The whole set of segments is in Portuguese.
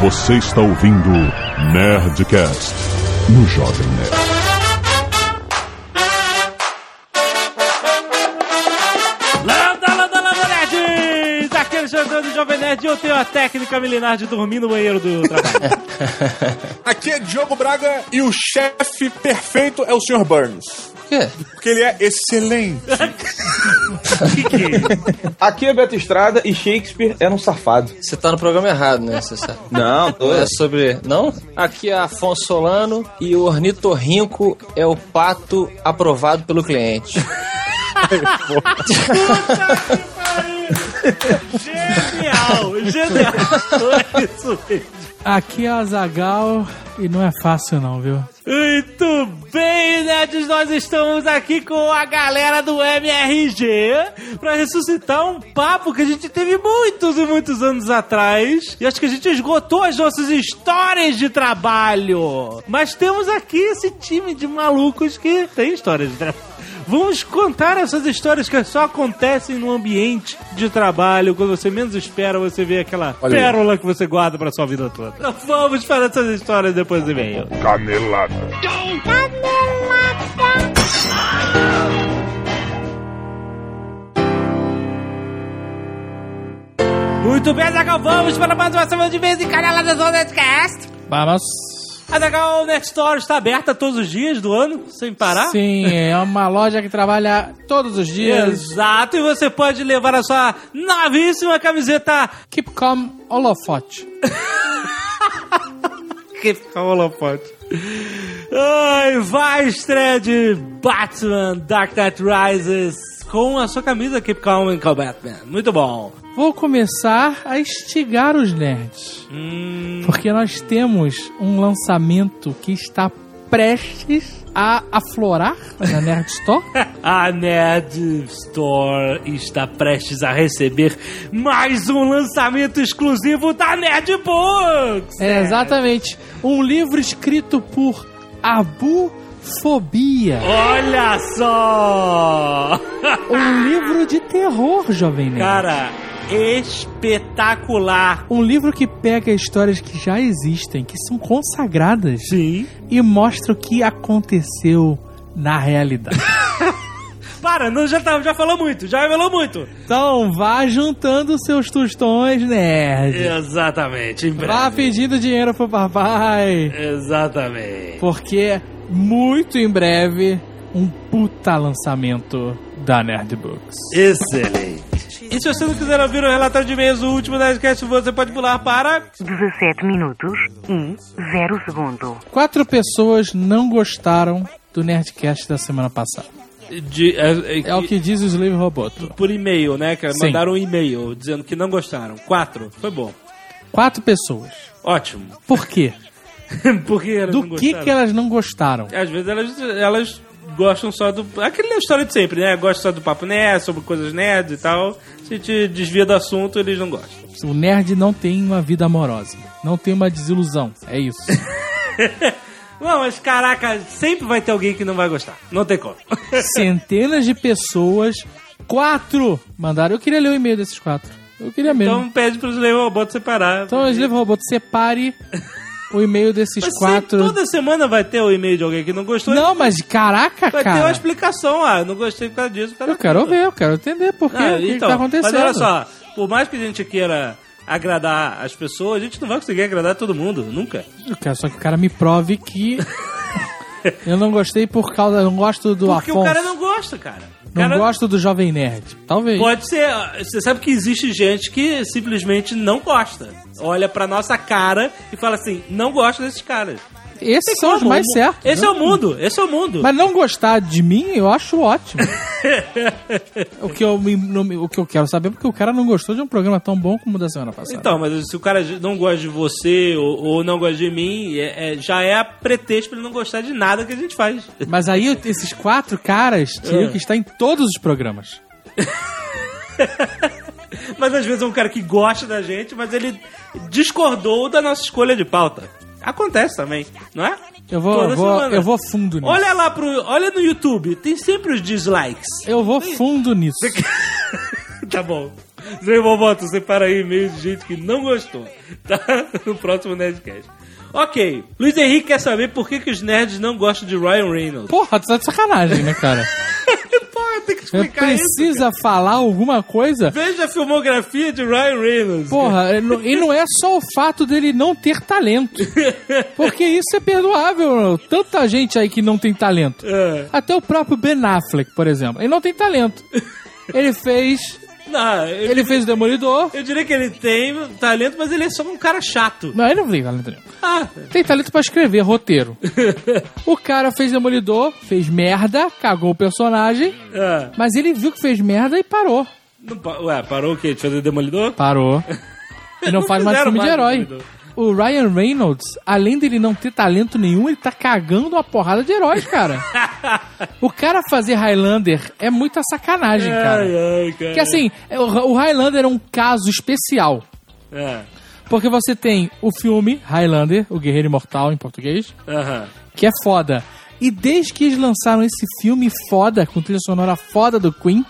Você está ouvindo Nerdcast no Jovem Nerd. Landa, landa, landa, nerds! Aqui é Alexandre do Jovem Nerd e eu tenho a técnica milenar de dormir no banheiro do trabalho. Aqui é Diogo Braga e o chefe perfeito é o Sr. Burns. Por quê? Porque ele é excelente. Aqui é Beto Estrada e Shakespeare era um safado. Você tá no programa errado, né? Você sabe. Não, tô... É sobre. Não? Aqui é Afonso Solano e o ornitorrinco é o pato aprovado pelo cliente. genial! Genial! É isso mesmo. Aqui é a Zagal e não é fácil não, viu? Muito bem, nerds, nós estamos aqui com a galera do MRG para ressuscitar um papo que a gente teve muitos e muitos anos atrás. E acho que a gente esgotou as nossas histórias de trabalho. Mas temos aqui esse time de malucos que tem histórias de trabalho. Vamos contar essas histórias que só acontecem no ambiente de trabalho. Quando você menos espera, você vê aquela Olha aí. pérola que você guarda pra sua vida toda. Então vamos para essas histórias depois do e-mail. Canelada. Muito bem, Azaghal, vamos para mais uma semana de vez em Caneladas do Nerdcast. Vamos. Azaghal, Nerd Store está aberta todos os dias do ano, sem parar? Sim, é uma loja que trabalha todos os dias. Exato, e você pode levar a sua novíssima camiseta Keep calm, holofote. que holofote. Ai, vai estreia de Batman Dark Knight Rises com a sua camisa Keep Calm and Call Batman. Muito bom. Vou começar a instigar os nerds. Hum, Porque nós temos um lançamento que está prestes a aflorar na Nerd Store. a Nerd Store está prestes a receber mais um lançamento exclusivo da Nerd Books. É exatamente. Um livro escrito por Abu Fobia. Olha só! Um livro de terror, jovem nerd. Cara, espetacular. Um livro que pega histórias que já existem, que são consagradas, Sim. e mostra o que aconteceu na realidade. Para, não, já, tá, já falou muito, já revelou muito. então, vá juntando seus tostões, nerd. Exatamente, em breve. Vá pedindo dinheiro pro papai. Exatamente. Porque muito em breve, um puta lançamento da Nerd Books. Excelente. E se você não quiser ouvir o relatório de e-mails do último Nerdcast, você pode pular para... 17 minutos e 0 segundo. Quatro pessoas não gostaram do Nerdcast da semana passada. De, é, é- É o que diz o Slave Roboto. Por e-mail, né? Que Sim. mandaram um e-mail dizendo que não gostaram. Quatro. Foi bom. Quatro pessoas. Ótimo. Por quê? Porque elas Do não que gostaram. que elas não gostaram? Às vezes elas, elas gostam só do. Aquela história de sempre, né? Gostam só do papo nerd, sobre coisas nerds e tal. Se a gente desvia do assunto, eles não gostam. O nerd não tem uma vida amorosa. Não tem uma desilusão. É isso. Não, mas caraca, sempre vai ter alguém que não vai gostar. Não tem como. Centenas de pessoas. Quatro mandaram. Eu queria ler o e-mail desses quatro. Eu queria mesmo. Então pede pros Slave Robot separar. Então, Slave Roboto, separe o e-mail desses Mas quatro. toda semana vai ter o e-mail de alguém que não gostou. Não, mas caraca, Vai ter uma cara. explicação. Ah, não gostei por causa disso. por causa Eu quero ver, eu quero entender por quê, Ah, o que, que então, tá acontecendo. Mas olha só, por mais que a gente queira agradar as pessoas, a gente não vai conseguir agradar todo mundo, nunca. Eu quero só que o cara me prove que eu não gostei por causa. Eu não gosto do Porque Afonso. o cara não gosta, cara. Não cara gosto do Jovem Nerd. Talvez. Pode ser. Você sabe que existe gente que simplesmente não gosta. Olha pra nossa cara e fala assim: não gosto desses caras. Esses são os mais certos. Esse né? é o mundo, esse é o mundo. Mas não gostar de mim, eu acho ótimo. o, que eu, o que eu quero saber é porque o cara não gostou de um programa tão bom como o da semana passada. Então, mas se o cara não gosta de você ou, ou não gosta de mim, é- é- já é a pretexto pra ele não gostar de nada que a gente faz. Mas aí esses quatro caras teriam É. que estar em todos os programas. Mas às vezes é um cara que gosta da gente, mas ele discordou da nossa escolha de pauta. Acontece também, não é? Eu vou, Toda vou, semana. eu vou fundo nisso. Olha lá pro. Olha no YouTube, tem sempre os dislikes. Eu vou fundo nisso. tá bom. Zé Boboto, separa aí e-mail de gente que não gostou, tá? No próximo Nerdcast. Ok, Luiz Henrique quer saber por que, que os nerds não gostam de Ryan Reynolds. Porra, tu tá de sacanagem, né, cara? Porra, tem que explicar isso. precisa falar alguma coisa? Veja a filmografia de Ryan Reynolds. Porra, e não- é só o fato dele não ter talento. Porque isso é perdoável. Tanta gente aí que não tem talento. É. Até o próprio Ben Affleck, por exemplo. Ele não tem talento. Ele fez. Não, Ele fez o Demolidor. eu diria que ele tem talento, mas ele é só um cara chato. Não, ele não tem talento nenhum. Ah, Tem talento pra escrever roteiro. O cara fez Demolidor, fez merda, cagou o personagem, é. mas ele viu que fez merda e parou. Não Ué, parou o quê? De fazer Demolidor? Parou. E não faz mais filme de mais herói. Demolidor. O Ryan Reynolds, além dele não ter talento nenhum, ele tá cagando uma porrada de heróis, cara. o cara fazer Highlander é muita sacanagem, cara. Ai, ai, cara. Porque assim, é, o Highlander é um caso especial. É. Porque você tem o filme Highlander, o Guerreiro Imortal em português, Aham. que é foda. E desde que eles lançaram esse filme foda, com trilha sonora foda do Queen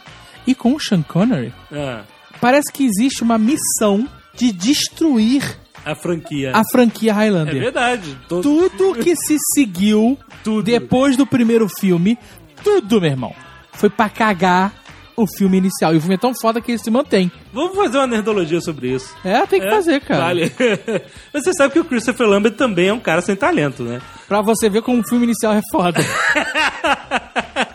e com o Sean Connery, Ah, parece que existe uma missão de destruir a franquia. a franquia É Highlander. verdade. Todo- tudo que se seguiu depois do primeiro filme, tudo, meu irmão, foi pra cagar o filme inicial. E o filme é tão foda que ele se mantém. Vamos fazer uma nerdologia sobre isso. É, tem que É? fazer, cara. Vale. Você sabe que o Christopher Lambert também é um cara sem talento, né? Pra você ver como o filme inicial é foda.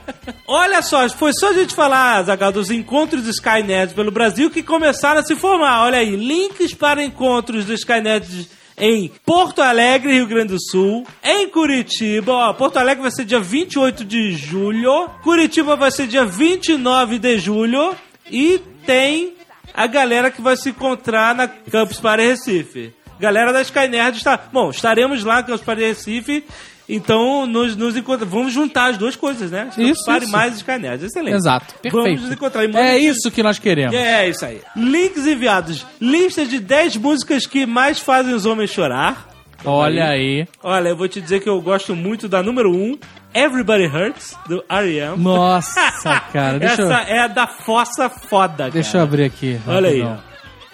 Olha só, foi só a gente falar, Zagal, dos encontros dos Skynet pelo Brasil que começaram a se formar. Olha aí, links para encontros dos Skynet em Porto Alegre, Rio Grande do Sul, em Curitiba, ó, Porto Alegre vai ser dia 28 de julho, Curitiba vai ser dia 29 de julho e tem a galera que vai se encontrar na Campus Party Recife. Galera da Skynerd está. Bom, estaremos lá na Campus Party Recife. Então, nos, nos encontra... vamos juntar as duas coisas, né? Campus Isso, Party isso. mais Skynerd. Excelente. Exato, Vamos perfeito. nos encontrar. Manda É isso que nós queremos. É isso aí. Links enviados. Lista de 10 músicas que mais fazem os homens chorar. Olha aí. Olha, eu vou te dizer que eu gosto muito da número 1, Everybody Hurts, do R.E.M. Nossa, cara. Deixa, eu, Essa é a da fossa foda, deixa eu abrir aqui. Olha aí, rapidão.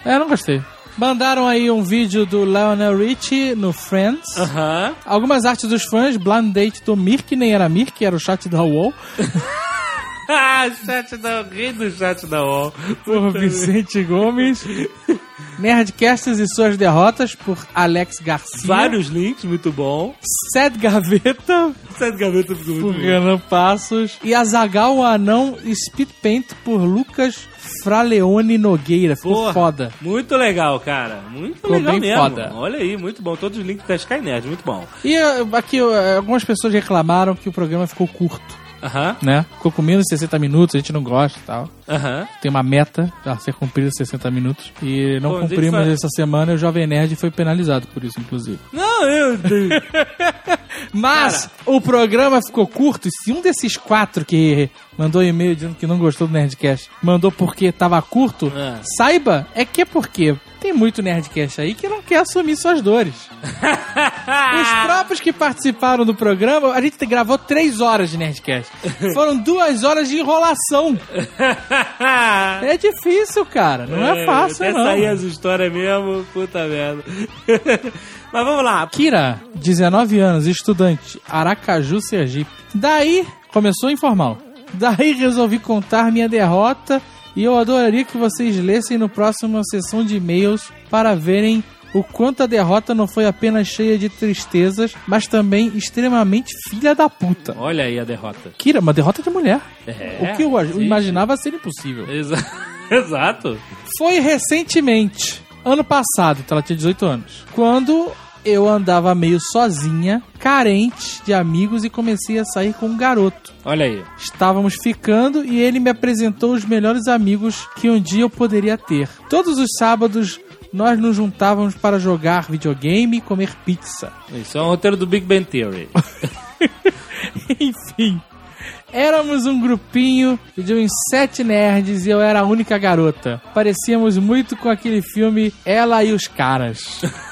É, não gostei. Mandaram aí um vídeo do Lionel Richie no Friends. Aham. Algumas artes dos fãs, blind date do Mirk, nem era Mirk, era o chat da UOL. Ah, chat da... Rei do chat da UOL. por Vicente Gomes. Nerdcasts e suas derrotas por Alex Garcia. Vários links, muito bom. Sete Gaveta Sete gavetas muito por bom. Renan Passos. E Azagal Anão Speed Paint por Lucas Fraleone Nogueira. Ficou Porra, foda. Muito legal, cara. Muito Ficou legal bem mesmo. foda. Olha aí, muito bom. Todos os links da Skynet, muito bom. E eh, aqui eh, algumas pessoas reclamaram que o programa ficou curto, Aham, né? Ficou com menos de 60 minutos, a gente não gosta e tal. aham. Tem uma meta a ser cumprida 60 minutos. E não cumprimos vai- essa semana e o Jovem Nerd foi penalizado por isso, inclusive. Não, eu... Mas o programa ficou curto e se um desses quatro que mandou e-mail dizendo que não gostou do Nerdcast mandou porque tava curto, É. saiba é que é porque tem muito Nerdcast aí que não quer assumir suas dores. Os próprios que participaram do programa, a gente gravou três horas de Nerdcast. Foram duas horas de enrolação. É difícil, cara. Não é, fácil, Até não. sair as histórias mesmo, puta merda. Mas vamos lá. Kira, 19 anos, estudante, Aracaju, Sergipe. Daí, começou informal. Daí resolvi contar minha derrota e eu adoraria que vocês lessem no próximo sessão de e-mails para verem o quanto a derrota não foi apenas cheia de tristezas, mas também extremamente filha da puta. Olha aí a derrota. Kira, uma derrota de mulher. É, o que eu sim. imaginava ser impossível. Exa- Exato. Foi recentemente, ano passado, então ela tinha 18 anos, quando eu andava meio sozinha, carente de amigos e comecei a sair com um garoto. Olha aí. Estávamos ficando e ele me apresentou os melhores amigos que um dia eu poderia ter. Todos os sábados nós nos juntávamos para jogar videogame e comer pizza. Isso é um roteiro do Big Bang Theory. Enfim. Éramos um grupinho de uns sete nerds e eu era a única garota. Parecíamos muito com aquele filme Ela e os Caras.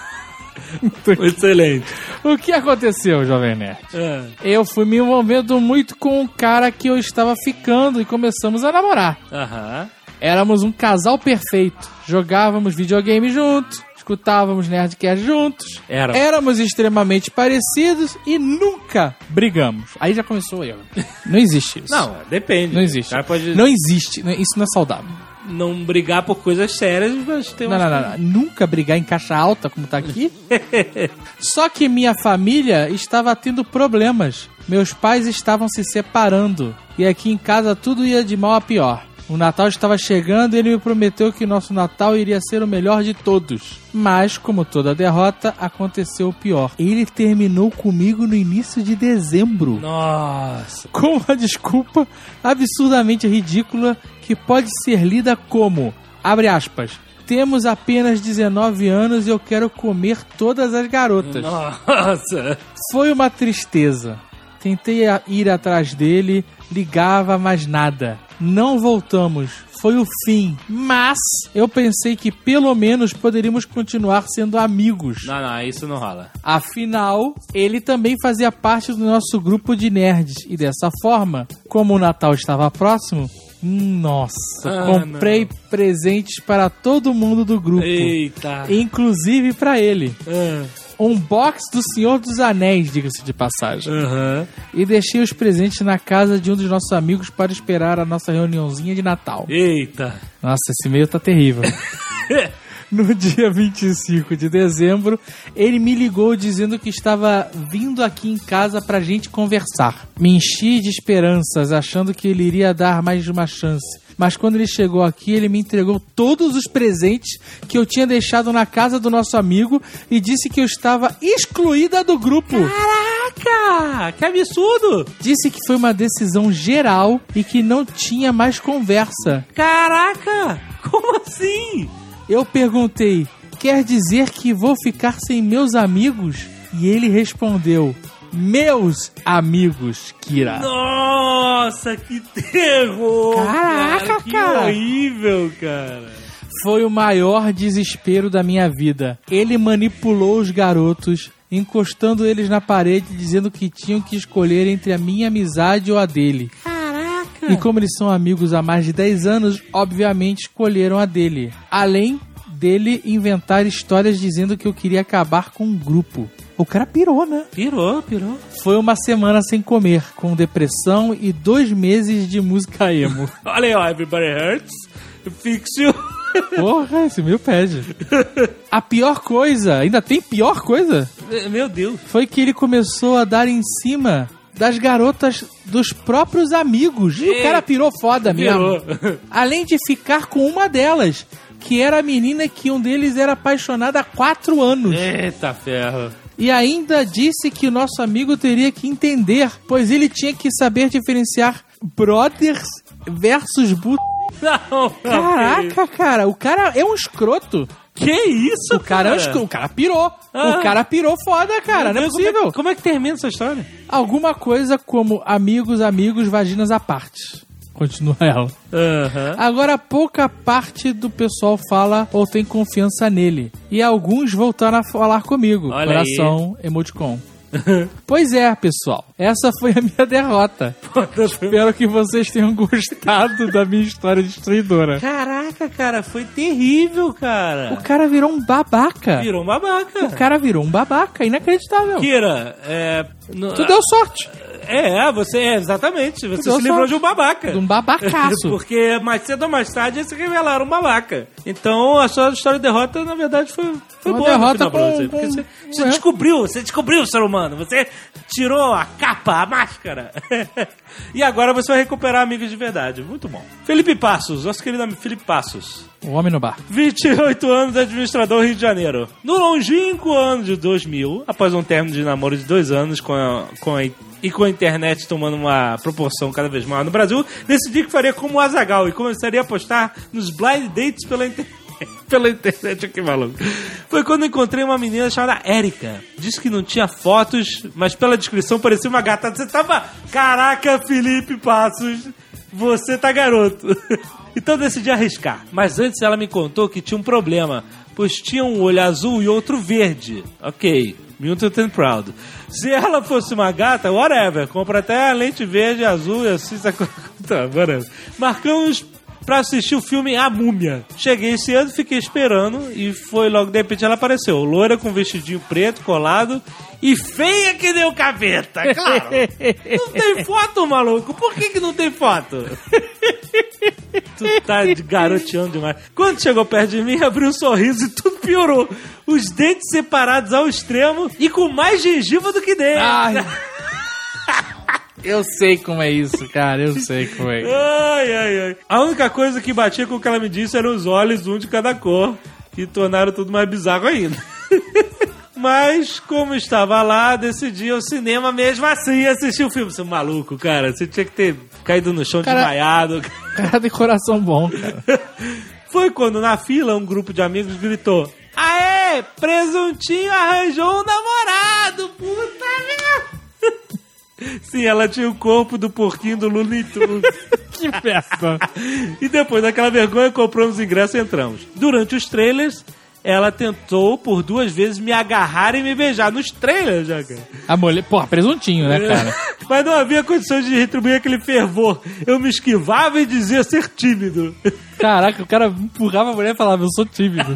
Excelente. o que aconteceu, Jovem Nerd? É. Eu fui me envolvendo muito com o cara que eu estava ficando e começamos a namorar. Aham. Éramos um casal perfeito. Jogávamos videogame juntos, escutávamos Nerdcast juntos. Era. Éramos extremamente parecidos e nunca brigamos. Aí já começou o erro. Não existe isso. Não, depende. Não existe. O cara pode Não existe. Isso não é saudável. Não brigar por coisas sérias, mas tem Não, não, não, não. Nunca brigar em caixa alta, como tá aqui. Só que minha família estava tendo problemas. Meus pais estavam se separando. E aqui em casa tudo ia de mal a pior. O Natal estava chegando e ele me prometeu que nosso Natal iria ser o melhor de todos. Mas, como toda derrota, aconteceu o pior. Ele terminou comigo no início de dezembro Nossa. com uma desculpa absurdamente ridícula que pode ser lida como, abre aspas, temos apenas 19 anos e eu quero comer todas as garotas. Nossa. Foi uma tristeza. Tentei ir atrás dele, ligava, mas nada. Não voltamos. Foi o fim. Mas eu pensei que pelo menos poderíamos continuar sendo amigos. Não, não, isso não rola. Afinal, ele também fazia parte do nosso grupo de nerds. E dessa forma, como o Natal estava próximo, nossa, Ah, comprei presentes para todo mundo do grupo. Eita. Inclusive para ele. Ah. Um box do Senhor dos Anéis, diga-se de passagem. Aham. E deixei os presentes na casa de um dos nossos amigos para esperar a nossa reuniãozinha de Natal. Eita. Nossa, esse e-mail tá terrível. No dia 25 de dezembro, ele me ligou dizendo que estava vindo aqui em casa pra gente conversar. Me enchi de esperanças, achando que ele iria dar mais uma chance. Mas quando ele chegou aqui, ele me entregou todos os presentes que eu tinha deixado na casa do nosso amigo e disse que eu estava excluída do grupo. Caraca! Que absurdo! Disse que foi uma decisão geral e que não tinha mais conversa. Caraca! Como assim? Eu perguntei: quer dizer que vou ficar sem meus amigos? E ele respondeu: meus amigos, Kira. Nossa, que terror! Caraca, que cara. horrível, cara. Foi o maior desespero da minha vida. Ele manipulou os garotos, encostando eles na parede, dizendo que tinham que escolher entre a minha amizade ou a dele. Caraca! E como eles são amigos há mais de 10 anos, obviamente escolheram a dele. Além dele inventar histórias dizendo que eu queria acabar com um grupo. O cara pirou, né? Pirou, pirou. Foi uma semana sem comer, com depressão e dois meses de música emo. Olha aí, ó, Everybody Hurts, Fix You. Porra, esse meu pede. A pior coisa, ainda tem pior coisa? Meu Deus. Foi que ele começou a dar em cima das garotas dos próprios amigos. E o cara pirou foda mesmo. Pirou. Além de ficar com uma delas, que era a menina que um deles era apaixonado há quatro anos. Eita ferro. E ainda disse que o nosso amigo teria que entender, pois ele tinha que saber diferenciar brothers versus bu... Não, Caraca, cara, o cara é um escroto. Que isso, O cara, escroto. O cara pirou. Ah. O cara pirou foda, cara. Não é Como é, possível. como é que termina essa história? Alguma coisa como amigos, amigos, vaginas à parte. Continua ela. Aham. Agora, pouca parte do pessoal fala ou tem confiança nele. E alguns voltaram a falar comigo. Olha Coração, emoticon. pois é, pessoal. Essa foi a minha derrota. Espero que vocês tenham gostado da minha história destruidora. Caraca, cara, foi terrível, O cara. cara virou um babaca. Virou um babaca. O cara virou um babaca. Inacreditável. Kira, é. Tu deu sorte. É, você é, exatamente. Você se livrou de um babaca. De um babacaço. Porque mais cedo ou mais tarde eles se revelaram um babaca. Então a sua história de derrota, na verdade, foi, foi Uma boa no derrota final pra com- você. Com- você, você é. descobriu, você descobriu o ser humano. Você tirou a capa, a máscara. e agora você vai recuperar amigos de verdade. Muito bom. Felipe Passos, nosso querido amigo Felipe Passos. O homem no bar. 28 anos, administrador Rio de Janeiro. No longínquo ano de 2000, após um término de namoro de dois anos com a, com a- e com a internet tomando uma proporção cada vez maior no Brasil, decidi que faria como o Azagal e começaria a postar nos blind dates pela internet. Pela internet, que maluco. Foi quando encontrei uma menina chamada Érica. Disse que não tinha fotos, mas pela descrição parecia uma gata. Você tava. Caraca, Felipe Passos, você tá garoto. Então decidi arriscar. Mas antes ela me contou que tinha um problema, pois tinha um olho azul e outro verde. Ok, mutant and proud. Se ela fosse uma gata, whatever, compra até a lente verde azul e assim... Tá, whatever. Marcamos pra assistir o filme A Múmia. Cheguei cedo, fiquei esperando e foi logo, de repente ela apareceu. Loira com vestidinho preto, colado e feia que deu capeta, claro. Não tem foto, maluco? Por que, que não tem foto? tu tá de garoteando demais. Quando chegou perto de mim, abriu um sorriso e tudo piorou. Os dentes separados ao extremo e com mais gengiva do que dente. Ai. Eu sei como é isso, cara. Eu sei como é. Ai, ai, ai. A única coisa que batia com o que ela me disse eram os olhos, um de cada cor, que tornaram tudo mais bizarro ainda. Mas, como estava lá, decidi ao cinema mesmo assim assistir o filme. Você é um maluco, cara. Você tinha que ter caído no chão Cara- desmaiado. Cara de coração bom, cara. Foi quando na fila um grupo de amigos gritou: Aê, presuntinho arranjou um namorado, puta merda! Sim, ela tinha o corpo do porquinho do Looney Tunes. Que festa. E depois daquela vergonha, compramos os ingressos e entramos. Durante os trailers, ela tentou por duas vezes me agarrar e me beijar. Nos trailers, já, cara. A mulher. Porra, presuntinho, né, cara? Mas não havia condições de retribuir aquele fervor. Eu me esquivava e dizia ser tímido. Caraca, o cara empurrava a mulher e falava, eu sou tímido.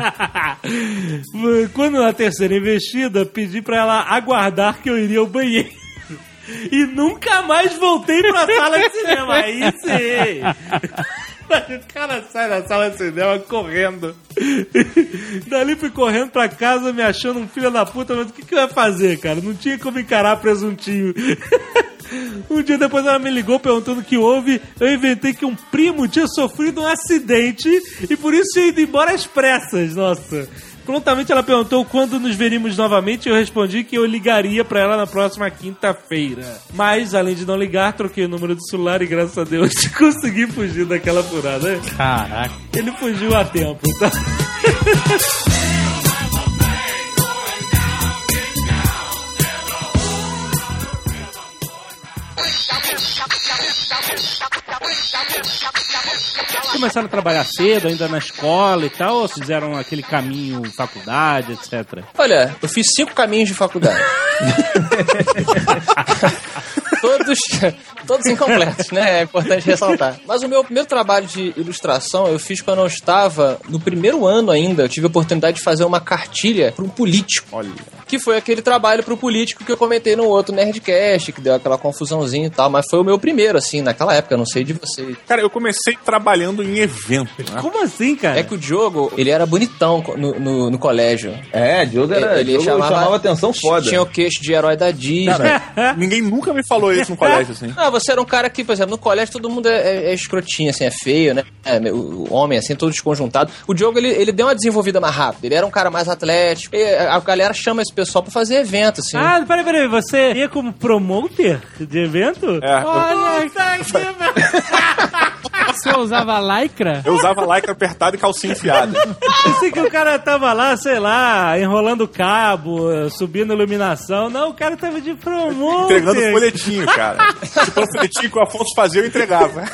Quando na terceira investida, pedi pra ela aguardar que eu iria ao banheiro. E nunca mais voltei pra sala de cinema. Aí sim. O cara sai da sala de cinema correndo. Dali fui correndo pra casa, me achando um filho da puta, mas o que, que eu ia fazer, cara? Não tinha como encarar presuntinho. Um dia depois ela me ligou perguntando o que houve. Eu inventei que um primo tinha sofrido um acidente e por isso tinha ido embora às pressas. Nossa. Prontamente ela perguntou quando nos veríamos novamente e eu respondi que eu ligaria pra ela na próxima quinta-feira. Mas, além de não ligar, troquei o número do celular e graças a Deus consegui fugir daquela furada. Caraca. Ele fugiu a tempo, tá? Começaram a trabalhar cedo, ainda na escola e tal, ou fizeram aquele caminho, faculdade, etc. Olha, eu fiz cinco caminhos de faculdade. todos, todos incompletos, né? É importante ressaltar. Mas o meu primeiro trabalho de ilustração eu fiz quando eu estava no primeiro ano ainda. Eu tive a oportunidade de fazer uma cartilha para um político. Olha. Que foi aquele trabalho pro político que eu comentei no outro Nerdcast, que deu aquela confusãozinha e tal. Mas foi o meu primeiro, assim, naquela época. Eu não sei de vocês. Cara, eu comecei trabalhando em evento. Né? Como assim, cara? É que o Diogo, ele era bonitão no, no, no colégio. É, Diogo era. Ele Diogo chamava, chamava atenção foda. Tinha o queixo de herói da Disney. Cara, ninguém nunca me falou isso no colégio, assim. Ah, você era um cara que, por exemplo, no colégio todo mundo é, é, é escrotinho, assim, é feio, né? É, o, homem, assim, todo desconjuntado. O Diogo, ele, ele deu uma desenvolvida mais rápida. Ele era um cara mais atlético. E a galera chama esse pessoal pra fazer evento, assim. Ah, peraí, peraí, você ia como promoter de evento? É. Olha, que Você usava lycra? Eu usava lycra apertado e calcinha enfiada. Pensei que o cara tava lá, sei lá, enrolando cabo, subindo iluminação. Não, o cara tava de promoter. Entregando folhetinho, cara. Tipo, o folhetinho que o Afonso fazia, eu entregava.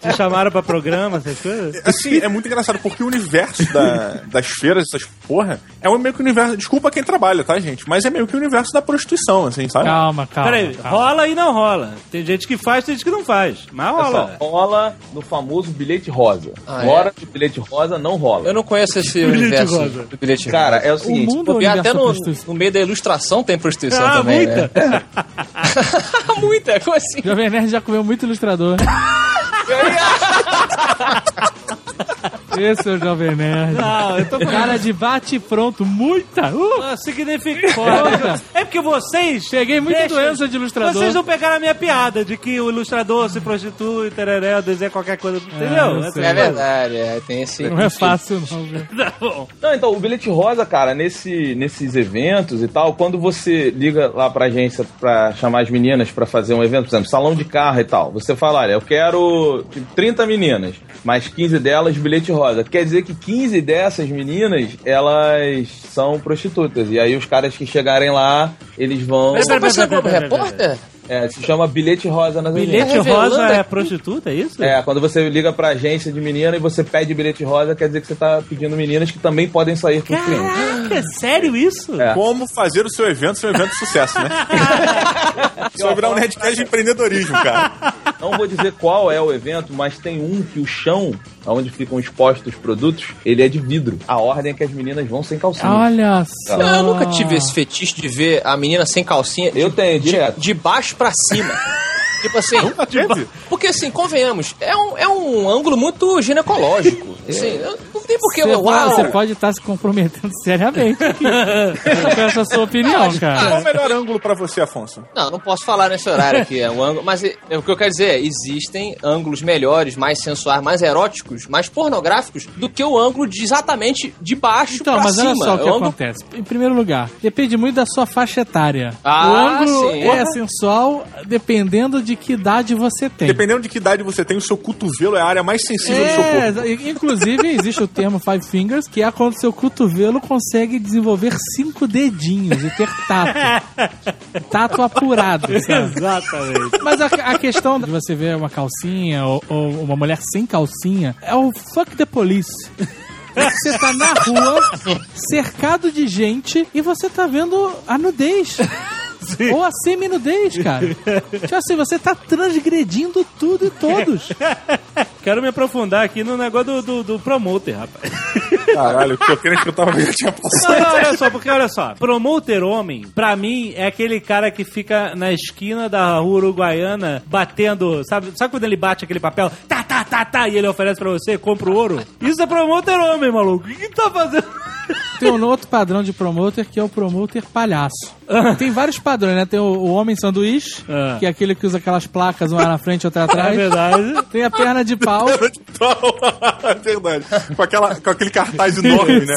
Te chamaram pra programa, essas coisas? Assim, é muito engraçado, porque o universo da- das feiras, essas porra, é um meio que o universo. Desculpa quem trabalha, tá, gente? Mas é meio que o universo da prostituição, assim, sabe? Calma, calma. Peraí, calma. rola e não rola. Tem gente que faz, tem gente que não faz. Mas rola. só, rola no famoso bilhete rosa. Ah, Fora do bilhete rosa, não rola. Eu não conheço esse Bilhete universo rosa. do bilhete Cara, rosa. é o O seguinte. mundo é o Porque universo até da no, no meio da ilustração tem prostituição Ah, também, muita? né? muita, como assim? Jovem Nerd já comeu muito ilustrador. Esse é o Jovem Nerd. Não, eu tô Cara de bate pronto, muita. Uh, Ah, significa foda. É porque vocês. peguei muita Deixa- doença de ilustrador. Vocês não pegaram a minha piada de que o ilustrador se prostitui, tereré, desenha qualquer coisa. Entendeu? eu Essa sei. É coisa. verdade, é, tem esse. Não é fácil, não, velho. Tá bom. Não, então, o bilhete rosa, cara, nesse, nesses eventos e tal, quando você liga lá pra agência pra chamar as meninas pra fazer um evento, por exemplo, salão de carro e tal, você fala, olha, eu quero tipo, 30 meninas, mas 15 delas bilhete rosa. Quer dizer que 15 dessas meninas, elas são prostitutas. E aí os caras que chegarem lá, eles vão... Mas você pera, pera, repórter? É, se chama bilhete rosa nas Bilhete rosa é prostituta, é isso? É, quando você liga pra agência de menina e você pede bilhete rosa, quer dizer que você tá pedindo meninas que também podem sair com. Caraca, é sério isso? É. Como fazer o seu evento ser um evento de sucesso, né? Isso vai virar um Nerdcast de empreendedorismo, cara. Não vou dizer qual é o evento, mas tem um que o chão, onde ficam expostos os produtos, ele é de vidro. A ordem é que as meninas vão sem calcinha. Olha só. Eu, nunca tive esse fetiche de ver a menina sem calcinha Eu tenho, de, direto. de baixo pra cima. Tipo assim, teve? porque assim, convenhamos, é um, é um ângulo muito ginecológico. Assim, não tem porquê, Você, uau! você pode estar se comprometendo seriamente aqui. com essa sua opinião, Qual cara. o melhor ângulo pra você, Afonso? Não, não posso falar nesse horário aqui, é um ângulo, mas é- é o que eu quero dizer é, existem ângulos melhores, mais sensuais, mais eróticos, mais pornográficos do que o ângulo de exatamente de baixo Então, pra mas cima. olha só o que É ângulo- acontece. Em primeiro lugar, depende muito da sua faixa etária. Ah, o ângulo sim. é sensual dependendo de que idade você tem. Dependendo de que idade você tem, o seu cotovelo é a área mais sensível do seu corpo. É, exa- inclusive existe o termo five fingers, que é quando seu cotovelo consegue desenvolver cinco dedinhos e ter tato. tato apurado, sabe? Exatamente. Mas a, a questão de você ver uma calcinha ou, ou uma mulher sem calcinha é o fuck the police. Você tá na rua, cercado de gente, e você tá vendo a nudez. Ou a semi-nudez, cara. Tipo assim, você tá transgredindo tudo e todos. Quero me aprofundar aqui no negócio do, do, do promoter, rapaz. Caralho, que eu queria que eu tava vendo tinha passado. Não, não, olha só, porque olha só, promoter homem, pra mim, é aquele cara que fica na esquina da rua uruguaiana batendo, sabe, sabe quando ele bate aquele papel, tá, tá, tá, tá, e ele oferece pra você, compra o ouro? Isso é promoter homem, maluco. O que, que tá fazendo? Tem um outro padrão de promoter que é o promoter palhaço. Tem vários padrões, né? Tem o, o homem sanduíche, Ah. que é aquele que usa aquelas placas, uma na frente e outra atrás. É verdade. Tem a perna de pau. é verdade. Com, aquela, com aquele cartaz enorme, né?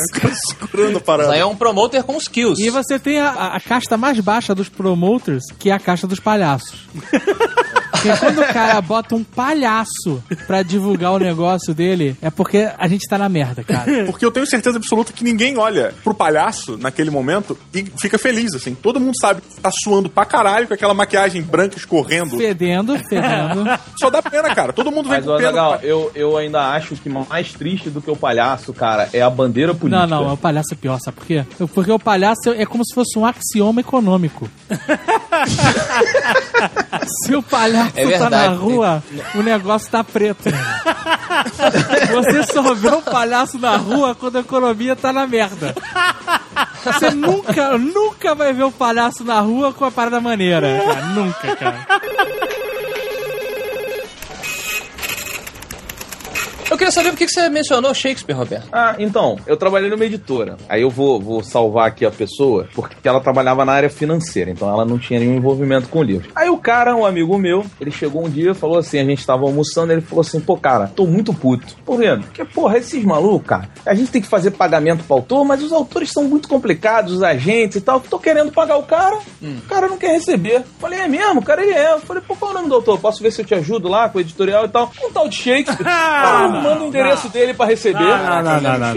Segurando a Isso parada. aí é um promoter com skills. E você tem a, a- a casta mais baixa dos promoters, que é a casta dos palhaços. Porque quando o cara bota um palhaço pra divulgar o negócio dele, é porque a gente tá na merda, cara. Porque eu tenho certeza absoluta que ninguém olha pro palhaço naquele momento e fica feliz, assim. Todo mundo sabe que tá suando pra caralho com aquela maquiagem branca escorrendo. Fedendo, fedendo. Só dá pena, cara. Todo mundo vem Mas, com pena. Azaghal, eu, eu ainda acho que mais triste do que o palhaço, cara, é a bandeira política. Não, não, o palhaço é pior, sabe por quê? Porque o palhaço é como se fosse um axioma econômico. Se o palhaço É tá verdade. na rua, o negócio tá preto. Você só vê um palhaço na rua quando a economia tá na merda. Você nunca, nunca vai ver um palhaço na rua com a parada maneira. Cara. Nunca, cara. Eu queria saber por que você mencionou Shakespeare, Roberto. Ah, então, eu trabalhei numa editora. Aí eu vou, vou salvar aqui a pessoa, porque ela trabalhava na área financeira, então ela não tinha nenhum envolvimento com o livro. Aí o cara, um amigo meu, ele chegou um dia e falou assim: a gente tava almoçando, ele falou assim, pô, cara, tô muito puto. Por quê? Porque, porra, esses malucos, cara, a gente tem que fazer pagamento pro autor, mas os autores são muito complicados, os agentes e tal. Tô querendo pagar o cara, o cara não quer receber. Falei, é mesmo? O cara ele é. Eu falei, pô, qual é o nome do autor? Posso ver se eu te ajudo lá com o editorial e tal? Um tal de Shakespeare. Ah, manda o endereço dele pra receber. Não, não, não, não, não.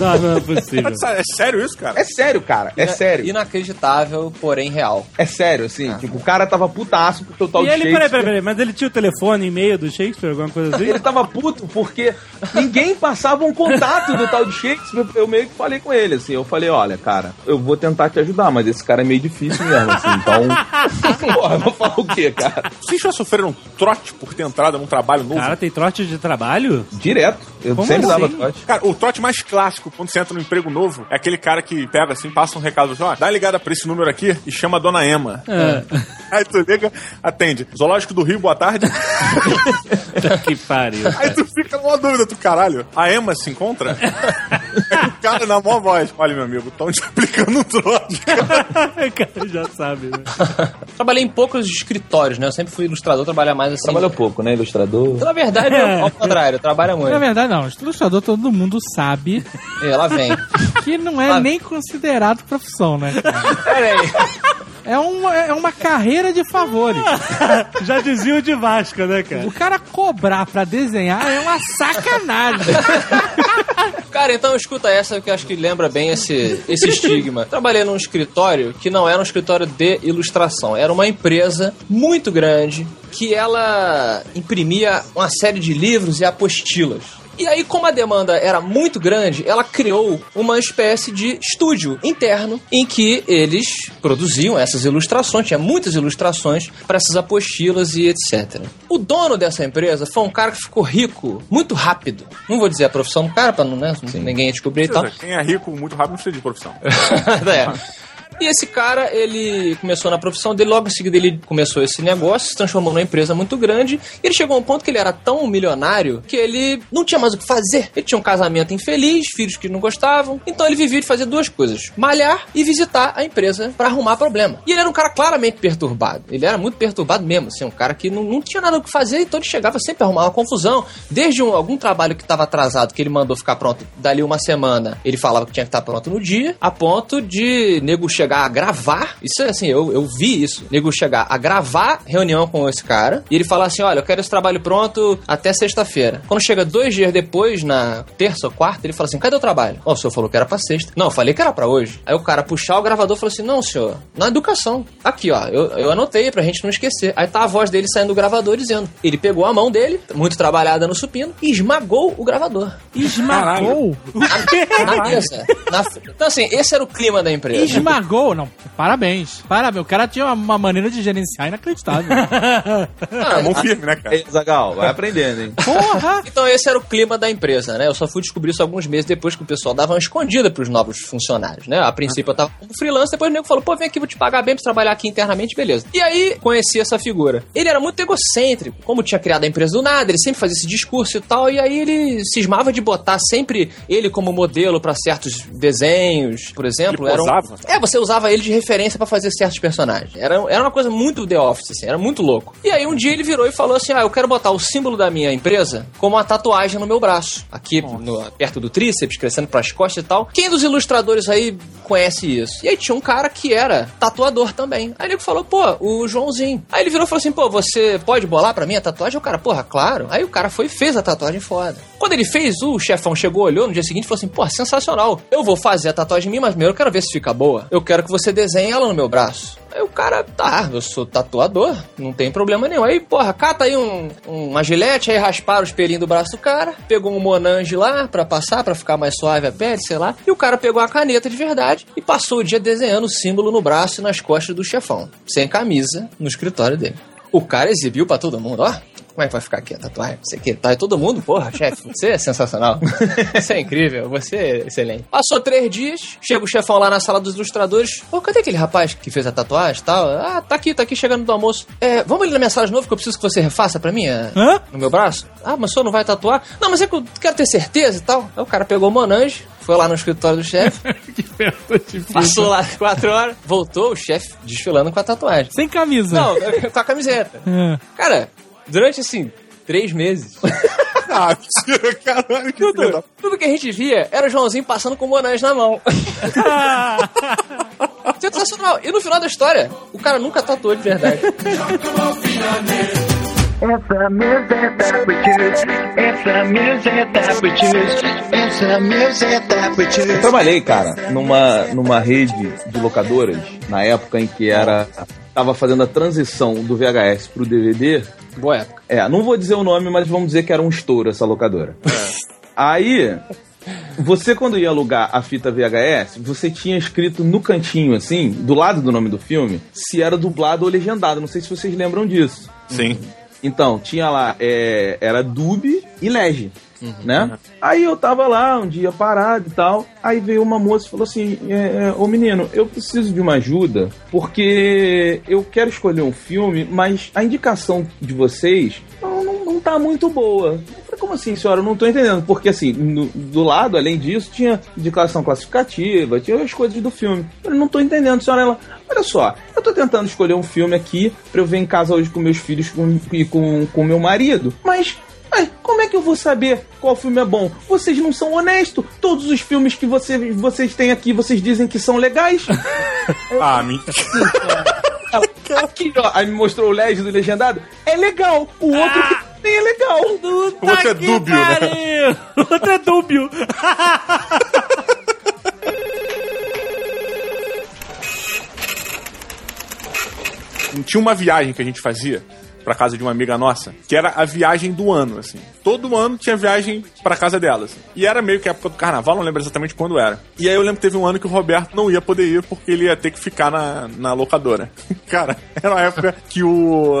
Não, não é possível. É sério isso, cara? É sério, cara. É sério. Inacreditável, porém real. É sério, assim. Tipo, o cara tava putaço porque o tal E de ele, Shakespeare... peraí, peraí, peraí, mas ele tinha o telefone, e-mail do Shakespeare, alguma coisa assim? Ele tava puto porque ninguém passava um contato do tal de Shakespeare. Eu meio que falei com ele, assim. Eu falei, olha, cara, eu vou tentar te ajudar, mas esse cara é meio difícil mesmo, assim. Então, porra, eu vou falar o quê, cara? Vocês já sofreram um trote por ter entrado num trabalho novo? Cara, tem trote de trabalho? Direto. Eu Como sempre dava assim? trote. Cara, o trote mais clássico quando você entra num emprego novo é aquele cara que pega assim, passa um recado assim, ó, dá ligada pra esse número aqui e chama a dona Emma. Aí tu liga, atende. Zoológico do Rio, boa tarde. que pariu. Aí tu fica numa dúvida, tu caralho. A Emma se encontra? Aí o cara na maior voz. Olha, meu amigo, estão te aplicando um trote. o cara já sabe, né? Trabalhei em poucos escritórios, né? Eu sempre fui ilustrador, trabalhar mais assim. Trabalhou pouco, né, ilustrador? Na verdade, é ao contrário, trabalha muito. Na verdade, não. Ilustrador, todo mundo sabe ela vem. Que não é nem considerado profissão, né? cara? Pera aí. É uma, é uma carreira de favores. Já dizia o de Vasca, né, cara? O cara cobrar pra desenhar é uma sacanagem. Cara, então escuta essa que eu acho que lembra bem esse, esse estigma. Trabalhei num escritório que não era um escritório de ilustração, era uma empresa muito grande que ela imprimia uma série de livros e apostilas. E aí, como a demanda era muito grande, ela criou uma espécie de estúdio interno em que eles produziam essas ilustrações, tinha muitas ilustrações para essas apostilas e etc. O dono dessa empresa foi um cara que ficou rico muito rápido. Não vou dizer a profissão do cara para não, né, ninguém descobrir e tal. Quem é rico muito rápido não precisa de profissão. é. E esse cara, ele começou na profissão dele, logo em seguida ele começou esse negócio, se transformou numa empresa muito grande. E ele chegou a um ponto que ele era tão milionário que ele não tinha mais o que fazer. Ele tinha um casamento infeliz, filhos que não gostavam. Então ele vivia de fazer duas coisas: malhar e visitar a empresa para arrumar problema. E ele era um cara claramente perturbado. Ele era muito perturbado mesmo, assim, um cara que não, não tinha nada o que fazer, então ele chegava sempre a arrumar uma confusão. Desde um, algum trabalho que estava atrasado, que ele mandou ficar pronto dali uma semana, ele falava que tinha que estar pronto no dia, a ponto de nego chegar a gravar. Isso é assim, eu, eu vi isso. Nego chegar a gravar reunião com esse cara e ele falar assim: olha, eu quero esse trabalho pronto até sexta-feira. Quando chega dois dias depois, na terça ou quarta, ele fala assim: cadê o trabalho? Ó, o senhor falou que era pra sexta. Não, eu falei que era pra hoje. Aí o cara puxar o gravador e falou assim: não, senhor, na educação. Aqui, ó, eu, eu anotei pra gente não esquecer. Aí tá a voz dele saindo do gravador dizendo: ele pegou a mão dele, muito trabalhada no supino, e esmagou o gravador. Esmagou? Na, na mesa. Na- então, assim, esse era o clima da empresa. Esmagou? Não, parabéns. Parabéns. O cara tinha uma, uma maneira de gerenciar inacreditável. É mão firme, né, cara? Zagal, vai aprendendo, hein? Porra! Então esse era o clima da empresa, né? Eu só fui descobrir isso alguns meses depois que o pessoal dava uma escondida pros novos funcionários, né? A princípio eu tava como freelancer, depois o nego falou, pô, vem aqui, vou te pagar bem pra trabalhar aqui internamente, beleza. E aí, conheci essa figura. Ele era muito egocêntrico, como tinha criado a empresa do nada, ele sempre fazia esse discurso e tal, e aí ele cismava de botar sempre ele como modelo pra certos desenhos, por exemplo. Ele Era um- posava? É, você usava ele de referência pra fazer certos personagens. Era, era uma coisa muito The Office, assim, era muito louco. E aí um dia ele virou e falou assim: Ah, eu quero botar o símbolo da minha empresa como uma tatuagem no meu braço. Aqui, no- perto do tríceps, crescendo pras costas e tal. Quem dos ilustradores aí conhece isso? E aí tinha um cara que era tatuador também. Aí ele falou, pô, o Joãozinho. Aí ele virou e falou assim: pô, você pode bolar pra mim a tatuagem? O cara, porra, claro. Aí o cara foi e fez a tatuagem foda. Quando ele fez, o chefão chegou, olhou no dia seguinte e falou assim: pô, sensacional. Eu vou fazer a tatuagem em mim, mas primeiro eu quero ver se fica boa. Eu quero que você desenhe ela no meu braço. Aí o cara, tá, eu sou tatuador, não tem problema nenhum. Aí, porra, cata aí um, um- uma gilete, aí rasparam os pelinhos do braço do cara, pegou um Monange lá pra passar, pra ficar mais suave a pele, sei lá. E o cara pegou a caneta de verdade e passou o dia desenhando o símbolo no braço e nas costas do chefão, sem camisa, no escritório dele. O cara exibiu pra todo mundo, ó. Como é que vai ficar aqui a tatuagem? Você que tá aí todo mundo, porra, chefe, você é sensacional. Você é incrível, você é excelente. Passou três dias, chega o chefão lá na sala dos ilustradores. Pô, cadê aquele rapaz que fez a tatuagem e tal? Ah, tá aqui, tá aqui chegando do almoço. É, vamos ali na minha sala de novo que eu preciso que você refaça pra mim é, Hã? no meu braço. Ah, mas o senhor não vai tatuar? Não, mas é que eu quero ter certeza e tal. Aí o cara pegou o Monange, foi lá no escritório do chefe, que de vida. passou lá quatro horas, voltou o chefe desfilando com a tatuagem. Sem camisa. Não, com a camiseta. É. Cara, durante assim, três meses. Ah, mentira, caralho, que filho da- Tudo, tudo que a gente via era o Joãozinho passando com o Monange na mão. Sensacional. E no final da história, o cara nunca tatuou de verdade. It's the music that we choose. It's the music that we choose. It's the music that we Eu trabalhei, cara, numa, numa rede de locadoras, na época em que era. Tava fazendo a transição do VHS pro DVD. Boa época. É, não vou dizer o nome, mas vamos dizer que era um estouro essa locadora. Aí, você quando ia alugar a fita VHS, você tinha escrito no cantinho, assim, do lado do nome do filme, se era dublado ou legendado. Não sei se vocês lembram disso. Sim. Então, tinha lá, é, era dub e lege, né? Aí eu tava lá um dia parado e tal, aí veio uma moça e falou assim, é, é, ô menino, eu preciso de uma ajuda, porque eu quero escolher um filme, mas a indicação de vocês não, não, não tá muito boa. Como assim, senhora? Eu não tô entendendo. Porque assim, no- do lado, além disso, tinha indicação classificativa, tinha as coisas do filme. Eu não tô entendendo, senhora. Ela, olha só, eu tô tentando escolher um filme aqui pra eu ver em casa hoje com meus filhos e com com meu marido, mas. Ai, como é que eu vou saber qual filme é bom? Vocês não são honestos. Todos os filmes que você, vocês têm aqui, vocês dizem que são legais. Ah, mentira. Aqui, ó. Aí me mostrou o LED do legendado. É legal. O outro que nem é legal. O outro é dúbio, né? pariu! O outro é dúbio. Tinha uma viagem que a gente fazia pra casa de uma amiga nossa, que era a viagem do ano, assim. Todo ano tinha viagem pra casa dela, assim. E era meio que a época do carnaval, não lembro exatamente quando era. E aí eu lembro que teve um ano que o Roberto não ia poder ir porque ele ia ter que ficar na, na locadora. Cara, era uma época que o.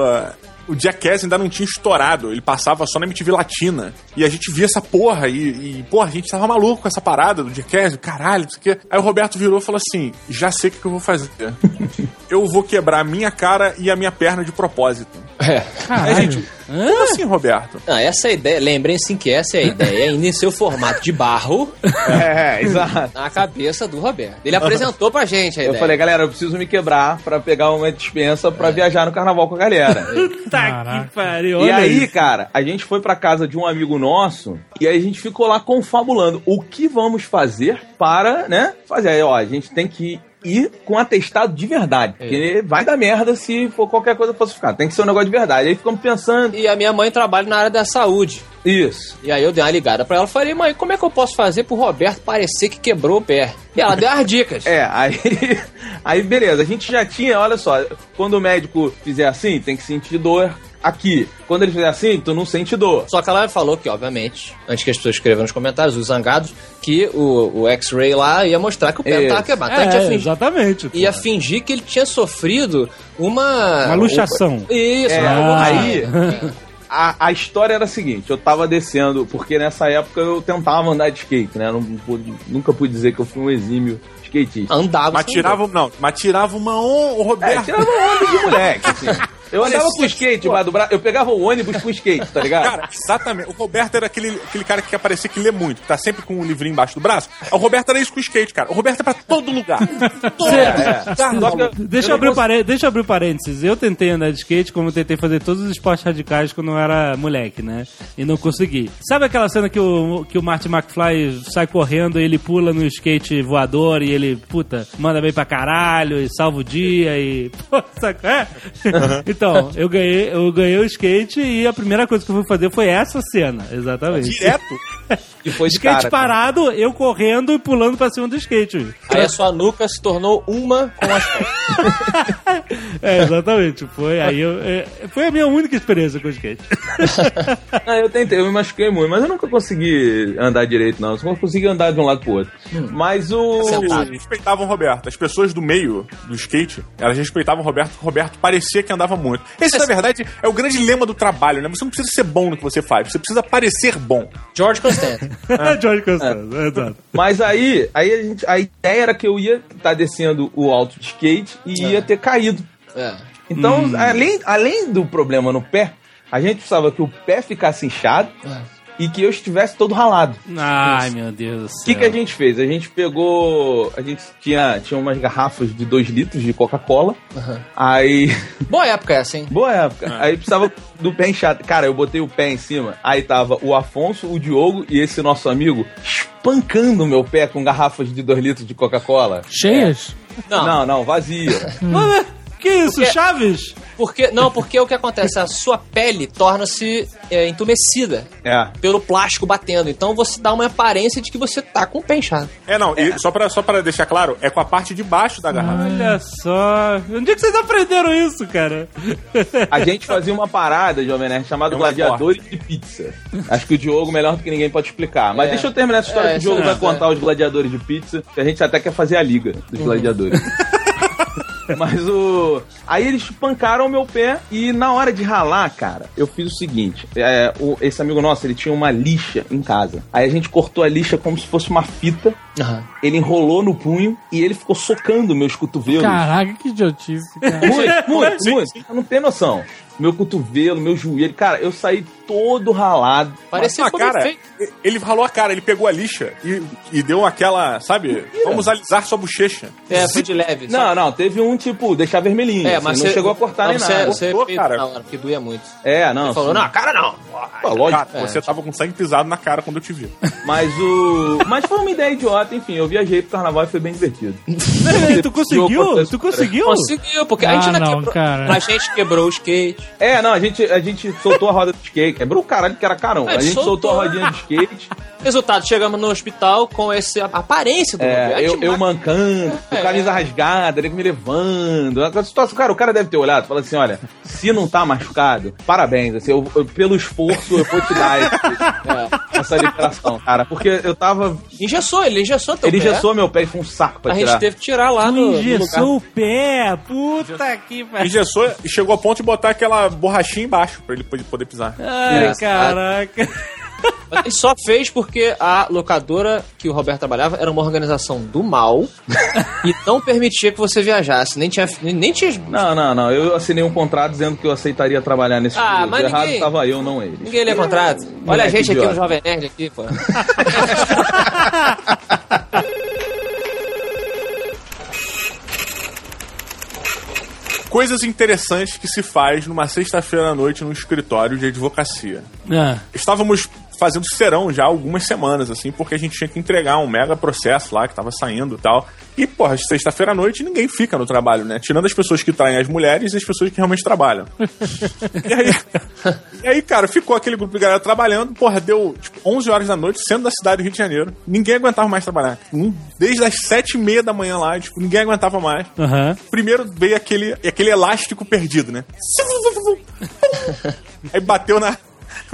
o Jackass ainda não tinha estourado, ele passava só na MTV Latina. E a gente via essa porra e, e porra, a gente tava maluco com essa parada do Jackass, caralho, não sei o quê. Aí o Roberto virou e falou assim: já sei o que eu vou fazer. eu vou quebrar a minha cara e a minha perna de propósito. É. Aí a gente, como assim, Roberto? Não, essa é a ideia. Lembrem-se que essa é a ideia, ainda em seu formato de barro É, exato. na cabeça do Roberto. Ele apresentou pra gente a Eu ideia. falei, galera, eu preciso me quebrar pra pegar uma dispensa pra viajar no carnaval com a galera. Tá Caraca. que pariu. E aí, isso. cara, a gente foi pra casa de um amigo nosso e aí a gente ficou lá confabulando o que vamos fazer para, né, fazer. Aí, ó, a gente tem que ir com atestado de verdade, porque vai dar merda se for qualquer coisa falsificada. Tem que ser um negócio de verdade. Aí ficamos pensando, E a minha mãe trabalha na área da saúde. isso. E aí eu dei uma ligada pra ela e falei, mãe, como é que eu posso fazer pro Roberto parecer que quebrou o pé? E ela deu as dicas. É, aí, aí beleza, a gente já tinha, olha só, quando o médico fizer assim, tem que sentir dor aqui. Quando ele fizer assim, tu não sente dor. Só que ela falou que, obviamente, antes que as pessoas escrevam nos comentários, os zangados, que o, o X-Ray lá ia mostrar que o pé não Isso. tava quebrado. Então a gente ia É, fingir, exatamente. ia pô. fingir que ele tinha sofrido uma... Uma luxação. Isso. É, uma- aí a, a história era a seguinte, eu tava descendo, porque nessa época eu tentava andar de skate, né? Não pude- nunca pude dizer que eu fui um exímio skatista. Andava. Mas tirava, não, mas tirava uma on, o É, Roberto. tirava onda de moleque, assim. Eu andava com skate debaixo do braço, eu pegava o ônibus com skate, tá ligado? Cara, exatamente. O Roberto era aquele, aquele cara que quer parecer que lê muito, que tá sempre com um livrinho embaixo do braço. O Roberto era isso com o skate, cara. O Roberto é pra todo lugar. Todo É, lugar. Eu- Deixa eu, abrir consigo- parê- deixa eu abrir parênteses. Eu tentei andar de skate como eu tentei fazer todos os esportes radicais quando eu era moleque, né? E não consegui. Sabe aquela cena que o, que o Marty McFly sai correndo e ele pula no skate voador e ele, puta, manda bem pra caralho e salva o dia e. Pô, saca? É? então, eu ganhei, eu ganhei o skate e a primeira coisa que eu fui fazer foi essa cena, exatamente. Direto. E foi de Skate cara, cara. parado, eu correndo e pulando pra cima do skate. Aí a sua nuca se tornou uma com as É, exatamente. Foi aí eu, é, foi a minha única experiência com o skate. Ah, eu tentei, eu me machuquei muito, mas eu nunca consegui andar direito, não. Eu só consegui andar de um lado pro outro. Mas o. Eles respeitavam o Roberto. As pessoas do meio do skate, elas respeitavam o Roberto, porque o Roberto parecia que andava muito. Esse, na verdade, é o grande lema do trabalho, né? Você não precisa ser bom no que você faz, você precisa parecer bom. George Constantine. George Costanza, exato. Mas aí, aí a, gente, a ideia era que eu ia estar descendo o alto de skate e ia ter caído. É. Então, além, além do problema no pé, a gente precisava que o pé ficasse inchado e que eu estivesse todo ralado. Ai, meu Deus do O céu. que, que a gente fez? A gente pegou. A gente tinha, tinha umas garrafas de 2 litros de Coca-Cola. Aí. Boa época essa, hein? Boa época. Aí precisava do pé inchado. Cara, eu botei o pé em cima. Aí tava o Afonso, o Diogo e esse nosso amigo espancando o meu pé com garrafas de 2 litros de Coca-Cola. Cheias? Não, Não, não, vazia. Que isso, Porque- Chaves? porque, não, porque o que acontece? A sua pele torna-se é, entumecida É. pelo plástico batendo. Então você dá uma aparência de que você tá com o pé inchado. É, não, e só pra, só pra deixar claro, é com a parte de baixo da garrafa. Olha só. Onde é que vocês aprenderam isso, cara? A gente fazia uma parada, Jovem Nerd, chamada É Gladiadores de Pizza. Acho que o Diogo, melhor do que ninguém, pode explicar. Mas É. deixa eu terminar essa história É, que o Diogo vai é, contar os Gladiadores de Pizza, que a gente até quer fazer a liga dos Uhum. Gladiadores. Mas o. Aí eles pancaram o meu pé e na hora de ralar, cara, eu fiz o seguinte: é, o- esse amigo nosso, ele tinha uma lixa em casa. Aí a gente cortou a lixa como se fosse uma fita, ele enrolou no punho e ele ficou socando meus cotovelos. Caraca, que idiotice, cara. Muito, muito, Sim, muito. Não tem noção. Meu cotovelo, meu joelho. Cara, eu saí todo ralado. Parecia que cara, ele ralou a cara, ele pegou a lixa e, e deu aquela, sabe? Vamos alisar sua bochecha. É, foi de leve. só- Não, não, teve um tipo, deixar vermelhinho. É, assim, mas não você, chegou a cortar nem mas você, nada. Você Cortou, fez cara. na hora, porque doía muito. É, não. Você falou, não, cara não. Pô, lógico. Cara, você tava com sangue pisado na cara quando eu te vi. Mas o. Mas foi uma ideia idiota, enfim. Eu viajei pro carnaval e foi bem divertido. Peraí, tu conseguiu? Tu conseguiu? Conseguiu, porque a Ah, gente ainda não, quebrou. cara. A gente quebrou o skate. É, não, a gente, a gente soltou a roda do skate. Quebrou o caralho que era carão. É, A gente soltou. soltou a rodinha do skate. Resultado, chegamos no hospital com essa aparência do É, eu, eu ma- mancando, com É. camisa rasgada, ele me levando. A situação, cara, o cara deve ter olhado e falado assim: olha, se não tá machucado, parabéns. Assim, eu- eu- pelo esforço, eu vou te dar esse- essa liberação, cara. Porque eu tava. Engessou, ele engessou teu Ele pé. engessou meu pé e foi um saco pra A tirar. gente teve que tirar lá no, no lugar. Engessou o pé. Puta que pariu. Engessou e chegou ao ponto de botar aquela borrachinha embaixo pra ele poder- pisar. Ai, É, caraca. Ele só fez porque a locadora que o Roberto trabalhava era uma organização do mal e não permitia que você viajasse. Nem tinha. Nem, nem tinha Não, não, não. Eu assinei um contrato dizendo que eu aceitaria trabalhar nesse Ah, período. mas Errado ninguém- estava eu, não ele. ninguém lê contrato. Olha a gente aqui no Jovem Nerd aqui, pô. Coisas interessantes que se faz numa sexta-feira à noite num escritório de advocacia. Ah, Estávamos fazendo serão já algumas semanas, assim, porque a gente tinha que entregar um mega processo lá que tava saindo e tal. E, porra, sexta-feira à noite ninguém fica no trabalho, né? Tirando as pessoas que traem as mulheres e as pessoas que realmente trabalham. e, aí, e aí, cara, ficou aquele grupo de galera trabalhando, porra, deu tipo 11 horas da noite, sendo da cidade do Rio de Janeiro. Ninguém aguentava mais trabalhar. Desde as 7 e meia da manhã lá, tipo, ninguém aguentava mais. Aham. Primeiro veio aquele, aquele elástico perdido, né? Aí bateu na,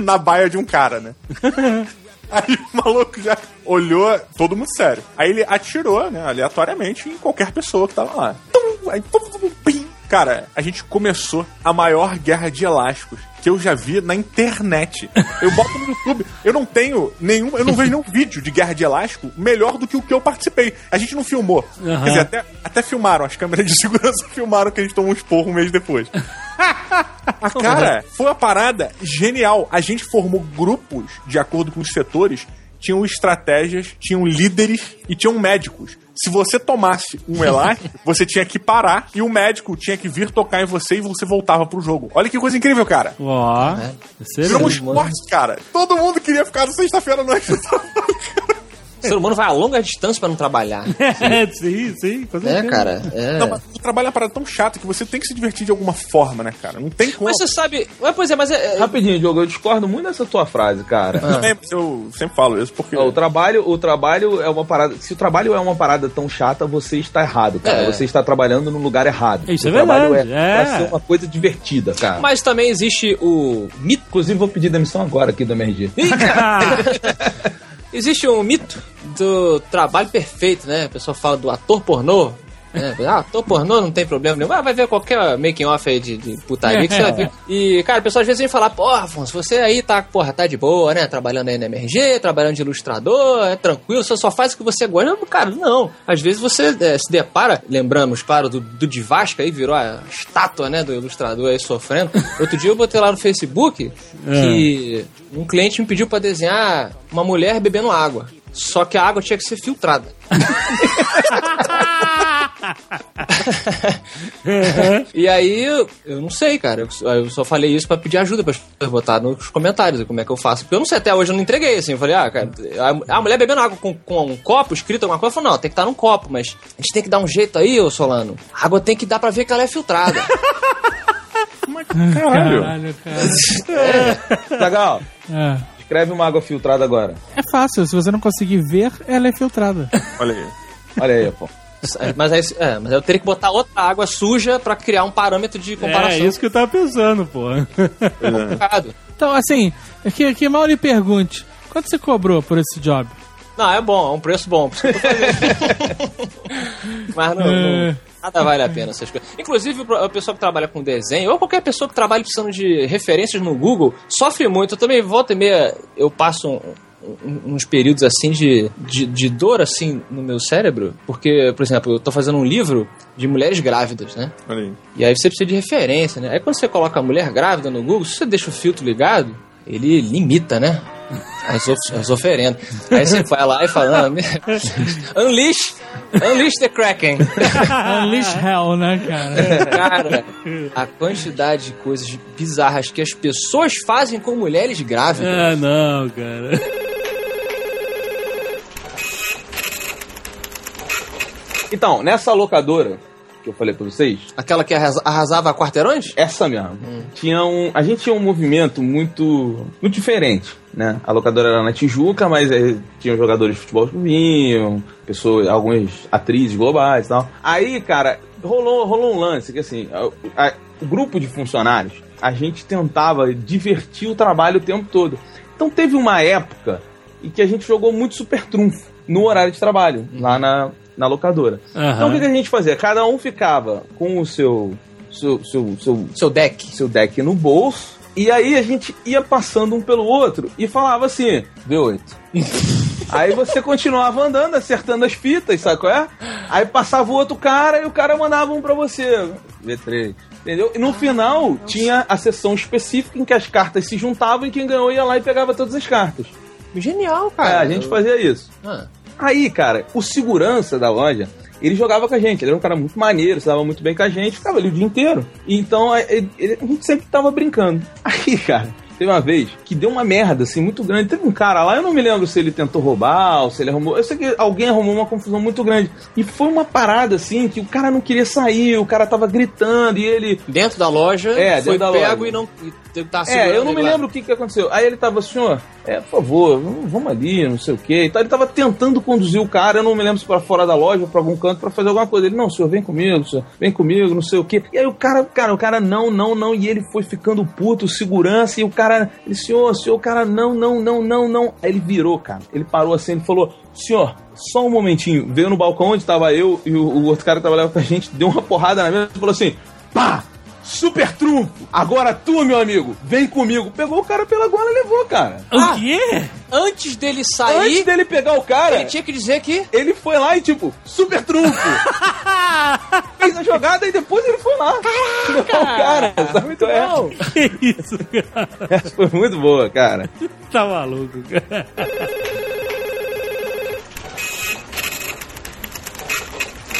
na baia de um cara, né? Aí o maluco já olhou, todo mundo sério. Aí ele atirou, né, aleatoriamente, em qualquer pessoa que tava lá. Tum! Aí, pum, pum, pim. Cara, a gente começou a maior guerra de elásticos que eu já vi na internet. Eu boto no YouTube. Eu não tenho nenhum. Eu não vejo nenhum vídeo de guerra de elástico melhor do que o que eu participei. A gente não filmou. Aham. Quer dizer, até, até filmaram. As câmeras de segurança filmaram que a gente tomou um esporro um mês depois. A cara, foi uma parada genial. A gente formou grupos de acordo com os setores, tinham estratégias, tinham líderes e tinham médicos. Se você tomasse um elástico, você tinha que parar e o médico tinha que vir tocar em você e você voltava pro jogo. Olha que coisa incrível, cara. Ó. É. Virou um Excelente. esporte, cara. Todo mundo queria ficar na sexta-feira à noite. O ser humano vai a longa distância pra não trabalhar. É, sim, sim. com É, cara. É. Não, mas o trabalho é uma parada tão chata que você tem que se divertir de alguma forma, né, cara? Não tem como. Mas você sabe. Mas, pois é, mas é. é- Rapidinho, Diogo, eu discordo muito dessa tua frase, cara. Eu sempre- Eu sempre falo isso porque. O trabalho, o trabalho é uma parada. Se o trabalho é uma parada tão chata, você está errado, cara. É. Você está trabalhando no lugar errado. Isso o é trabalho verdade, é, é. pra ser uma coisa divertida, cara. Mas também existe o mito. Inclusive, vou pedir demissão agora aqui do MRG. Existe um mito do trabalho perfeito, né? O pessoal fala do ator pornô. Né? Ah, ator pornô não tem problema nenhum. Ah, vai ver qualquer making off aí de, de putaria que você vai ver. E, cara, o pessoal às vezes vem falar, porra, Afonso, você aí tá, porra, tá de boa, né? Trabalhando aí na MRG, trabalhando de ilustrador, é tranquilo, você só faz o que você gosta. Não, Cara, não. Às vezes você é, se depara, lembramos, claro, do, do Divasca aí, virou a estátua, né, do ilustrador aí sofrendo. Outro dia eu botei lá no Facebook que um cliente me pediu pra desenhar uma mulher bebendo água. Só que a água tinha que ser filtrada. e aí, eu, não sei, cara. Eu, só- falei isso pra pedir ajuda pra botar nos comentários como é que eu faço. Porque eu não sei, até hoje eu não entreguei, assim. Eu falei, ah, cara, a, a mulher bebendo água com, com um copo escrito alguma coisa, eu falei, não, tem que estar num copo, mas a gente tem que dar um jeito aí, ô Solano. A água tem que dar pra ver que ela é filtrada. Caralho. Caralho, cara. Legal. É. Escreve uma água filtrada agora. É fácil, se você não conseguir ver, ela é filtrada. Olha aí. Olha aí, pô. Mas, aí, é, mas eu teria que botar outra água suja pra criar um parâmetro de comparação. É isso que eu tava pensando, pô. complicado. Então, assim, que, que mal lhe pergunte, quanto você cobrou por esse job? Não, é bom, é um preço bom. por isso que eu tô fazendo. Mas não, não- nada vale a pena essas coisas. Inclusive, o pessoal que trabalha com desenho, ou qualquer pessoa que trabalha precisando de referências no Google, sofre muito. Eu também, volta e meia, eu passo um- uns períodos assim de, de, de dor assim no meu cérebro, porque, por exemplo, eu tô fazendo um livro de mulheres grávidas, né? Olha aí. E aí você precisa de referência, né? Aí quando você coloca a mulher grávida no Google, se você deixa o filtro ligado, ele limita, né? As, of as oferendas. Aí você vai lá e fala, me- unleash, unleash the Kraken. Unleash Hell, né, cara? Cara, a quantidade de coisas bizarras que as pessoas fazem com mulheres grávidas. Ah, não, cara. Então, nessa locadora que eu falei pra vocês, Aquela que arrasa- arrasava quarteirões? essa mesmo, tinha um, a gente tinha um movimento muito, muito diferente, né? A locadora era na Tijuca, mas eh, tinham jogadores de futebol que vinham, pessoas, algumas atrizes globais e tal. Aí, cara, rolou, rolou um lance que assim, a- a- o grupo de funcionários, a gente tentava divertir o trabalho o tempo todo. Então teve uma época em que a gente jogou muito super trunfo no horário de trabalho, lá na, na locadora. Aham. Então o que, que a gente fazia? Cada um ficava com o seu seu, seu, seu, Seu deck. seu deck no bolso. E aí a gente ia passando um pelo outro e falava assim, V8. aí você continuava andando, acertando as fitas, sabe qual é? Aí passava o outro cara e o cara mandava um pra você. V3. Entendeu? E no final tinha a sessão específica em que as cartas se juntavam e quem ganhou ia lá e pegava todas as cartas. Genial, É, cara. a gente fazia isso. Ah. Aí, cara, o segurança da loja, ele jogava com a gente. Ele era um cara muito maneiro, se dava muito bem com a gente, ficava ali o dia inteiro. Então, ele- ele- a gente sempre tava brincando. Aí, cara, teve uma vez que deu uma merda, assim, muito grande. Teve um cara lá, eu não me lembro se ele tentou roubar ou se ele arrumou. Eu sei que alguém arrumou uma confusão muito grande. E foi uma parada, assim, que o cara não queria sair, o cara tava gritando e ele. Dentro da loja, É, foi da pego loja. e não e tá É, eu não me lá. lembro o que, que aconteceu. Aí ele tava, senhor, é, por favor, vamos ali, não sei o quê. Então ele tava tentando conduzir o cara, eu não me lembro se para fora da loja ou pra algum canto pra fazer alguma coisa. Ele, não, senhor, vem comigo, senhor, vem comigo, não sei o quê. E aí o cara, cara, o cara, não, não, não. E ele foi ficando puto, segurança, e o cara, ele, senhor, senhor, o cara, não, não, não, não, não. Aí ele virou, cara. Ele parou assim, ele falou, senhor, só um momentinho. Veio no balcão onde tava eu e o, o outro cara que trabalhava com a gente, deu uma porrada na mesa e falou assim, pá! Super trunfo! Agora tu, meu amigo, vem comigo. Pegou o cara pela gola e levou, cara. O quê? Antes dele Antes sair, dele pegar o cara, ele tinha que dizer que. ele foi lá e tipo, super trunfo! Fez a jogada e depois ele foi lá. O cara, sabe? Então, é, Que isso, cara? essa foi muito boa, cara. Tá maluco, cara.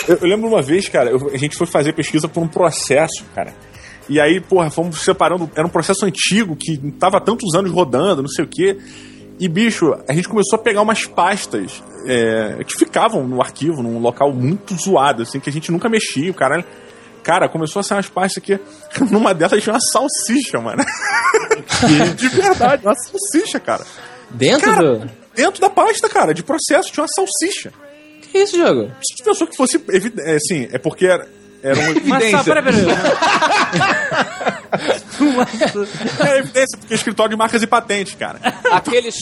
Eu, eu lembro uma vez, cara, eu- a gente foi fazer pesquisa por um processo, cara. E aí, porra, fomos separando. Era um processo antigo que tava há tantos anos rodando, não sei o quê. E, bicho, a gente começou a pegar umas pastas é, que ficavam no arquivo, num local muito zoado, assim, que a gente nunca mexia, o caralho. Cara, começou a ser umas pastas que. Numa delas tinha uma salsicha, mano. De verdade, uma salsicha, cara. Dentro Cara, do. dentro da pasta, cara, de processo, tinha uma salsicha. Que isso, jogo? A gente pensou que fosse. É, assim, é porque era. Era um Mas Evidência. só, peraí, peraí. Era evidência, porque é escritório de marcas e patentes, cara. Aqueles.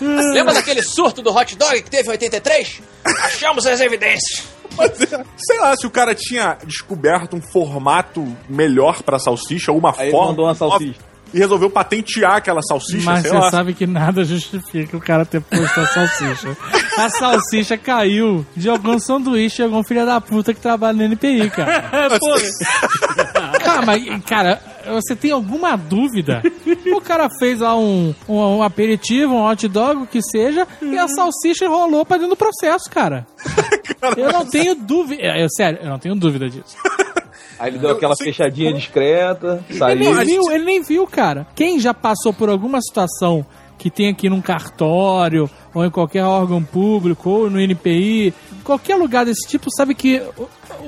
Lembra daquele surto do hot dog que teve em 83? Achamos as evidências. Mas, é, sei lá, se o cara tinha descoberto um formato melhor pra salsicha, ou uma Aí ele forma. mandou uma salsicha. E resolveu patentear aquela salsicha, Mas sei você lá. sabe que nada justifica o cara ter posto a salsicha. A salsicha caiu de algum sanduíche de algum filho da puta que trabalha no NPI, cara. Cara, mas, cara, você tem alguma dúvida? O cara fez lá um, um, um aperitivo, um hot dog, o que seja, e a salsicha rolou pra dentro do processo, cara. Eu não tenho dúvida. é, sério, eu não tenho dúvida disso. Aí ele deu aquela fechadinha discreta, Ele saiu. nem viu, ele nem viu, cara. Quem já passou por alguma situação que tem aqui num cartório, ou em qualquer órgão público, ou no NPI, qualquer lugar desse tipo, sabe que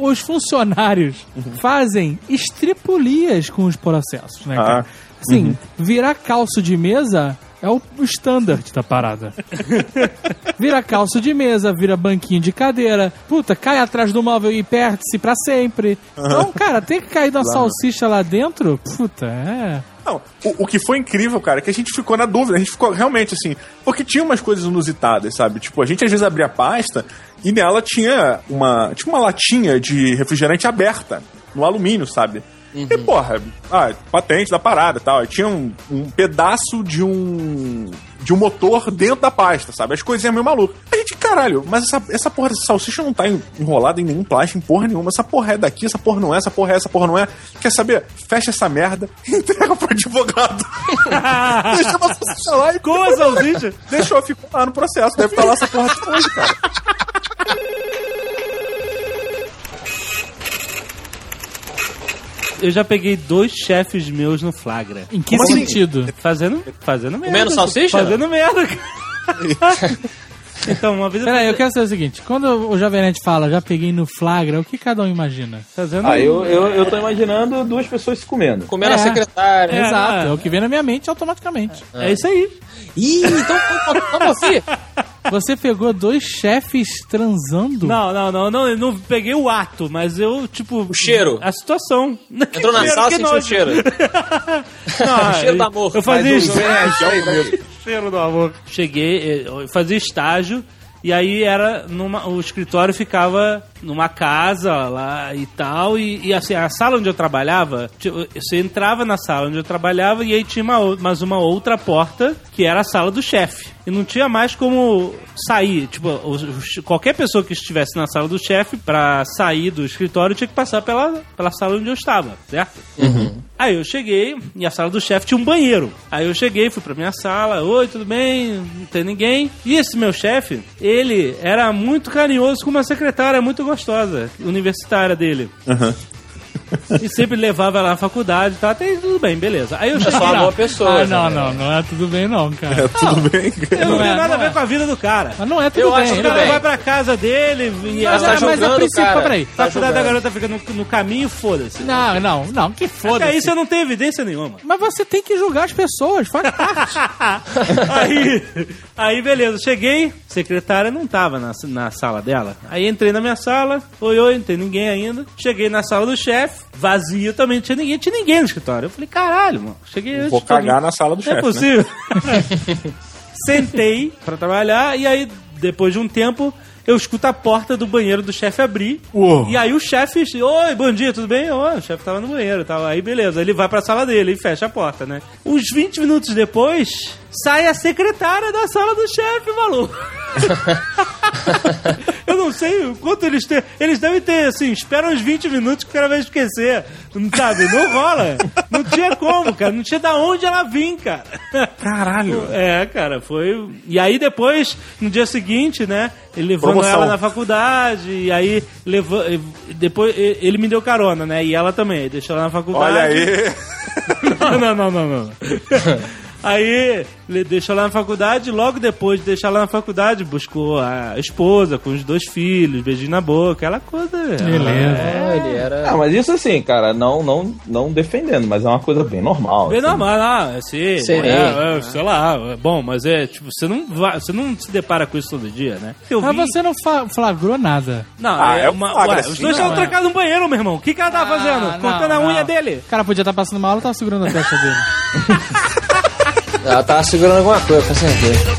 os funcionários fazem estripulias com os processos, né, cara? Assim, virar calço de mesa é o standard da parada. vira calço de mesa, vira banquinho de cadeira. Puta, cai atrás do móvel e perde-se pra sempre. Então, cara, tem que cair da salsicha lá dentro? Puta, é. Não, o, o que foi incrível, cara, é que a gente ficou na dúvida, a gente ficou realmente assim, porque tinha umas coisas inusitadas, sabe? Tipo, a gente às vezes abria a pasta e nela tinha uma, tipo uma latinha de refrigerante aberta, no alumínio, sabe? E, porra, ah, patente da parada e tal. Aí tinha um, um pedaço de um. de um motor dentro da pasta, sabe? As coisinhas meio malucas. A gente, caralho, mas essa, essa porra dessa salsicha não tá en- enrolada em nenhum plástico, em porra nenhuma. Essa porra é daqui, essa porra não é, essa porra é, essa porra não é. Quer saber? Fecha essa merda e entrega pro advogado. Deixa a salsicha lá e Com a salsicha? Deixou, ficou lá no processo. Deve estar lá essa porra até hoje, cara. Eu já peguei dois chefes meus no flagra. Em que Como assim? sentido? Fazendo, fazendo merda. Comendo salsicha? Fazendo merda. Então, uma vez eu Peraí, eu quero saber o seguinte: quando o Jovem Nerd fala, já peguei no flagra, o que cada um imagina? fazendo. Ah, eu, eu, eu tô imaginando duas pessoas se comendo. Comendo a É. secretária. É. Exato, é o que vem na minha mente automaticamente. É isso aí. Ih, então vamos filho. Você pegou dois chefes transando? Não, não, não, não, eu não peguei o ato, mas eu, tipo. O cheiro. A situação. Entrou na Cheiro, sala e sentiu o cheiro. Não, Cheiro do eu- amor. Eu fazia Mas o Jovem Nerd, estágio. Cheiro do amor. Cheguei, eh, eu fazia estágio. E aí era numa, o escritório ficava numa casa lá e tal. E, e, assim, a sala onde eu trabalhava, você entrava na sala onde eu trabalhava e aí tinha uma, mais uma outra porta que era a sala do chefe. E não tinha mais como sair. Tipo, os- qualquer pessoa que estivesse na sala do chefe, pra sair do escritório, tinha que passar pela, pela sala onde eu estava, certo? Aí eu cheguei e a sala do chefe tinha um banheiro. Aí eu cheguei, fui pra minha sala, oi, tudo bem? Não tem ninguém. E esse meu chefe, ele era muito carinhoso com uma secretária muito gostosa, universitária dele. E sempre levava ela na faculdade e tal, até aí tudo bem, beleza. Aí eu É cheguei só uma boa pessoa. Ah, não, né? não, não é tudo bem não, cara. Tudo bem? Eu não, Não é, tenho nada a não ver é. com a vida do cara. Mas não é tudo Eu bem. acho O cara bem. vai pra casa dele e Mas, a, tá é, mas a princípio, cara. peraí. a faculdade da julgando. garota fica no, no caminho, foda-se. Não, não, não, que Até foda-se. aí você não tem evidência nenhuma. Mas você tem que julgar as pessoas, faz parte. aí, aí, beleza, cheguei, secretária não tava na, na sala dela. Aí entrei na minha sala, oi, oi, não tem ninguém ainda. Cheguei na sala do chefe, vazio também, não tinha ninguém, tinha ninguém no escritório. Eu falei, caralho, mano, cheguei antes Vou cagar na sala do É chefe, né? possível. Sentei pra trabalhar e aí, depois de um tempo, eu escuto a porta do banheiro do chefe abrir. Uou. E aí o chefe, oi, bom dia, tudo bem? Oi, o chefe tava no banheiro, tava aí beleza. Ele vai pra sala dele e fecha a porta, né? Uns 20 minutos depois, sai a secretária da sala do chefe, maluco. eu não sei o quanto eles têm. Eles devem ter, assim, espera uns 20 minutos que o cara vai esquecer. Não sabe? Não rola. Não tinha como, cara. Não tinha da onde ela vir, cara. Caralho. É, cara, foi. E aí depois, no dia seguinte, né? Ele levando Promoção. ela na faculdade, e aí levou. Depois ele me deu carona, né? E ela também, deixou ela na faculdade. Olha aí. Não, não, não, não, não. Aí, ele deixou lá na faculdade, logo depois de deixar lá na faculdade, buscou a esposa com os dois filhos, beijinho na boca, aquela coisa. Beleza. É, ele era. Ah, mas isso assim, cara, não, não, não defendendo, mas é uma coisa bem normal. Bem assim. normal, ah, assim, Sim. é, é, sei lá, é bom, mas é, tipo, você não, vai, você não se depara com isso todo dia, né? Eu Mas vi- você não flagrou nada. Não, Ah, é é uma, ué, os dois estavam é. trancados no banheiro, meu irmão. O que que ela tava Ah, fazendo? não, Cortando a não. unha dele? O cara podia estar passando mal, ela tava segurando a testa dele. Ela tava segurando alguma coisa, com certeza.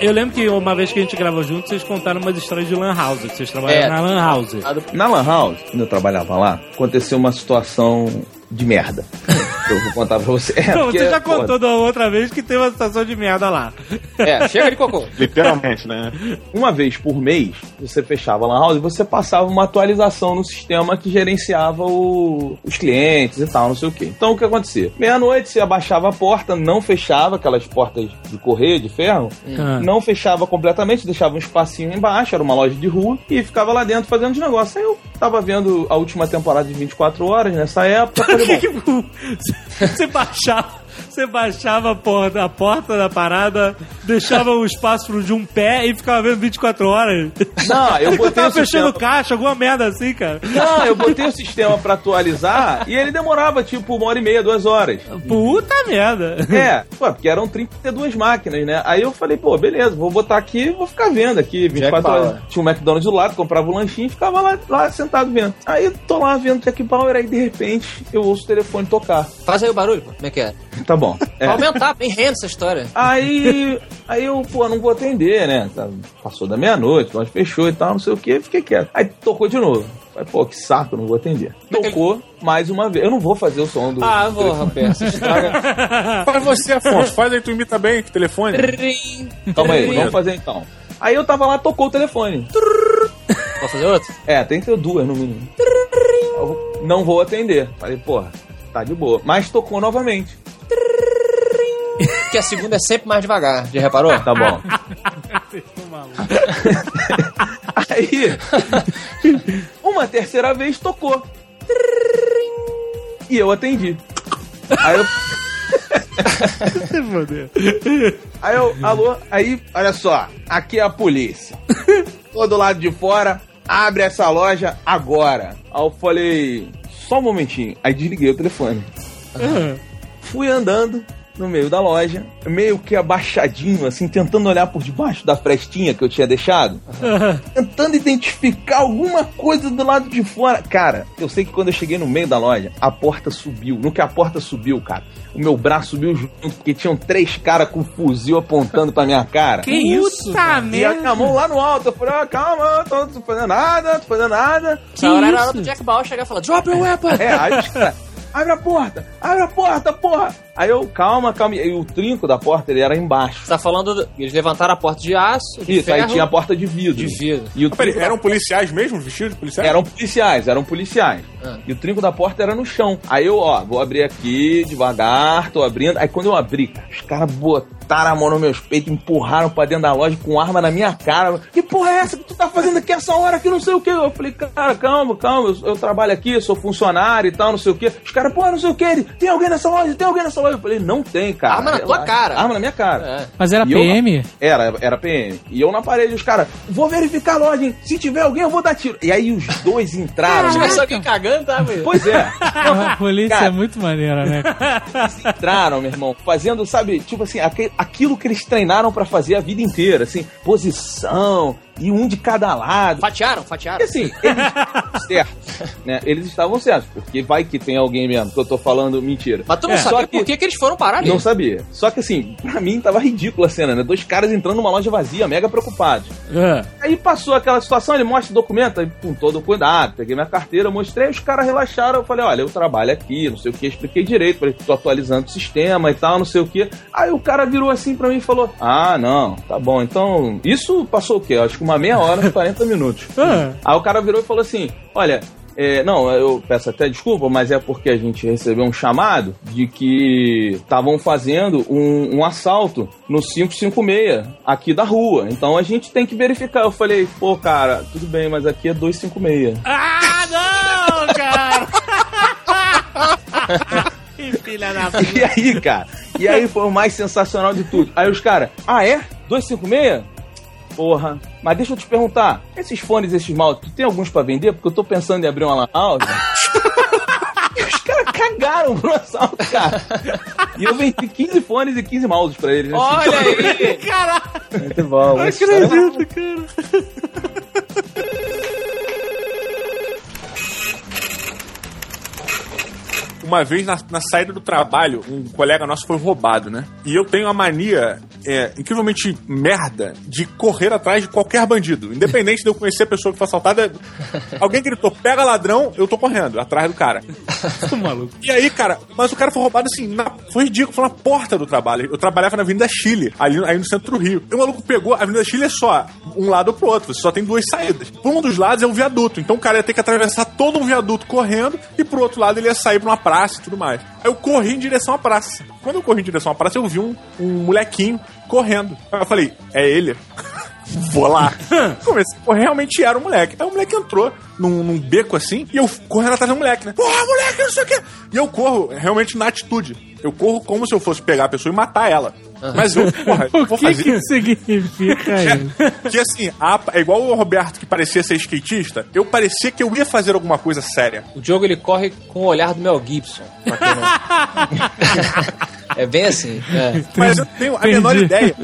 Eu lembro que uma vez que a gente gravou junto, vocês contaram umas histórias de Lan House, que vocês trabalharam É. na Lan House. Na Lan House, quando eu trabalhava lá, aconteceu uma situação de merda. eu vou contar pra você. É, Pô, porque, você já pô, contou da outra vez que teve uma situação de merda lá. É, chega de cocô. Literalmente, né? Uma vez por mês, você fechava a Lan House e você passava uma atualização no sistema que gerenciava o- os clientes e tal, não sei o quê. Então o que acontecia? Meia-noite você abaixava a porta, não fechava aquelas portas de correio, de ferro, Ah. não fechava completamente, deixava um espacinho embaixo, era uma loja de rua, e ficava lá dentro fazendo os negócios. Aí eu tava vendo a última temporada de 24 horas nessa época, falei, bom, Que que- você baixava. Você baixava a porta, a porta da parada, deixava o espaço de um pé e ficava vendo 24 horas. não, eu Eu botei tava o fechando sistema... caixa, alguma merda assim, cara. Não, eu botei o sistema pra atualizar e ele demorava tipo uma hora e meia, duas horas. Puta merda. É, pô, porque eram 32 máquinas, né? Aí eu falei, pô, beleza, vou botar aqui e vou ficar vendo aqui 24 Jack horas. Tinha um McDonald's do lado, comprava um lanchinho e ficava lá, lá sentado vendo. Aí tô lá vendo Jack Power, aí de repente eu ouço o telefone tocar. Faz aí o barulho, pô. Como é que é? Tá bom. É. Pra aumentar, bem rende essa história. Aí, aí eu, pô, não vou atender, né? Tá- Passou da meia-noite, loja fechou e tal, não sei o que, fiquei quieto. Aí tocou de novo. Falei, pô, que saco, não vou atender. Tocou mais uma vez. Eu não vou fazer o som do. Ah, vou, rapaz. Estraga. Faz você, Afonso. Faz aí, tu imita bem que telefone. Calma aí, vamos fazer então. Aí eu tava lá, tocou o telefone. Vou fazer outro? É, tem que ter duas no mínimo. Eu não vou atender. Falei, porra, tá de boa. Mas tocou novamente. Que a segunda é sempre mais devagar. Já reparou? Tá bom. Aí, uma terceira vez tocou. E eu atendi. Aí eu. Aí eu, alô, aí, olha só, aqui é a polícia. Tô do lado de fora, abre essa loja agora. Aí eu falei, só um momentinho. Aí desliguei o telefone. Fui andando no meio da loja, meio que abaixadinho, assim, tentando olhar por debaixo da frestinha que eu tinha deixado. tentando identificar alguma coisa do lado de fora. Cara, eu sei que quando eu cheguei no meio da loja, a porta subiu. No que a porta subiu, cara, o meu braço subiu junto, porque tinham três caras com fuzil apontando pra minha cara. Que isso? Puta E a minha mão lá no alto, eu falei, ah, calma, eu tô, tô fazendo nada, tô fazendo nada. Essa hora era a hora isso? do Jack Bauer chegar e falar: Drop your weapon! É, aí os caras, abre a porta, abre a porta, porra. Aí eu, calma, calma. E o trinco da porta, ele era embaixo. Você tá falando. do- Eles levantaram a porta de aço, de Isso, ferro, aí tinha a porta de vidro. de vidro. E o Peraí, trinco da eram policiais mesmo, vestidos de policiais? Eram policiais, eram policiais. Ah. E o trinco da porta era no chão. Aí eu, ó, vou abrir aqui devagar, tô abrindo. Aí quando eu abri, os caras botaram a mão nos meus peitos, empurraram pra dentro da loja com arma na minha cara. Que porra é essa que tu tá fazendo aqui essa hora que não sei o que? Eu falei, cara, calma, calma, eu, eu trabalho aqui, sou funcionário e tal, não sei o que. Os caras, pô, não sei o que, tem alguém nessa loja, tem alguém nessa loja. Eu falei, não tem, cara. Arma na tua Relaxa. cara. Arma na minha cara. É. Mas era E eu- PM? Era, era PM. E eu na parede, os caras, vou verificar a loja, hein? Se tiver alguém, eu vou dar tiro. E aí os dois entraram. Se né? tivesse alguém cagando, tá, velho? Pois é. A polícia Cara. é muito maneira, né? entraram, meu irmão, fazendo, sabe, tipo assim, aquilo que eles treinaram pra fazer a vida inteira, assim, posição e um de cada lado. Fatiaram, E fatiaram. assim, eles estavam certos, né? Eles estavam certos, porque vai que tem alguém mesmo que eu tô falando mentira. Mas tu não É. sabia Só que- por que, que eles foram parar ali. Não sabia. Só que assim, pra mim tava ridícula a cena, né? Dois caras entrando numa loja vazia, mega preocupados. Ah, Aí passou aquela situação, ele mostra o documento, aí com todo cuidado, peguei minha carteira, mostrei, os caras relaxaram, eu falei, olha, eu trabalho aqui, não sei o que, expliquei direito, falei, tô atualizando o sistema e tal, não sei o que. Aí o cara virou assim pra mim e falou, ah, não, tá bom, então, isso passou o quê? Acho que uma meia hora, 40 minutos. ah. Aí o cara virou e falou assim, olha... é, não, eu peço até desculpa, mas é porque a gente recebeu um chamado de que estavam fazendo um, um assalto no 556 aqui da rua. Então a gente tem que verificar. Eu falei, pô, cara, tudo bem, mas aqui é 256. Ah, não, cara! que filha da puta. E aí, cara? E aí foi o mais sensacional de tudo. Aí os caras, ah, é? 256? Porra. Mas deixa eu te perguntar, esses fones, esses mouse, tu tem alguns pra vender? Porque eu tô pensando em abrir uma lan house. E os caras cagaram pro assalto, cara. E eu vendi 15 fones e 15 mouses pra eles. assim. Olha aí! Muito bom. não acredito, cara. Uma vez na, na saída do trabalho, um colega nosso foi roubado, né? E eu tenho a mania é, incrivelmente merda de correr atrás de qualquer bandido. Independente de eu conhecer a pessoa que foi assaltada. Alguém gritou, pega ladrão, eu tô correndo atrás do cara. Maluco. E aí, cara, mas o cara foi roubado assim, na- foi ridículo, foi na porta do trabalho. Eu trabalhava na Avenida Chile, ali aí no centro do Rio. E o maluco pegou, a Avenida Chile é só um lado pro outro, você só tem duas saídas. Por um dos lados é um viaduto, então o cara ia ter que atravessar todo um viaduto correndo, e pro outro lado ele ia sair pra uma praça e tudo mais. Aí eu corri em direção à praça. Quando eu corri em direção à praça, eu vi um, um molequinho correndo. Eu falei, é ele? Vou lá. Comecei, pô, realmente era o moleque. Aí o moleque entrou num, num beco assim, e eu correndo atrás do moleque, né? Porra, moleque, não sei o quê. E eu corro realmente na atitude. Eu corro como se eu fosse pegar a pessoa e matar ela. Mas eu, porra, eu O vou que fazer. que significa isso? Que assim, a- é igual o Roberto que parecia ser skatista, eu parecia que eu ia fazer alguma coisa séria. O Diogo ele corre com o olhar do Mel Gibson. não- é bem assim. É. Mas eu tenho a menor ideia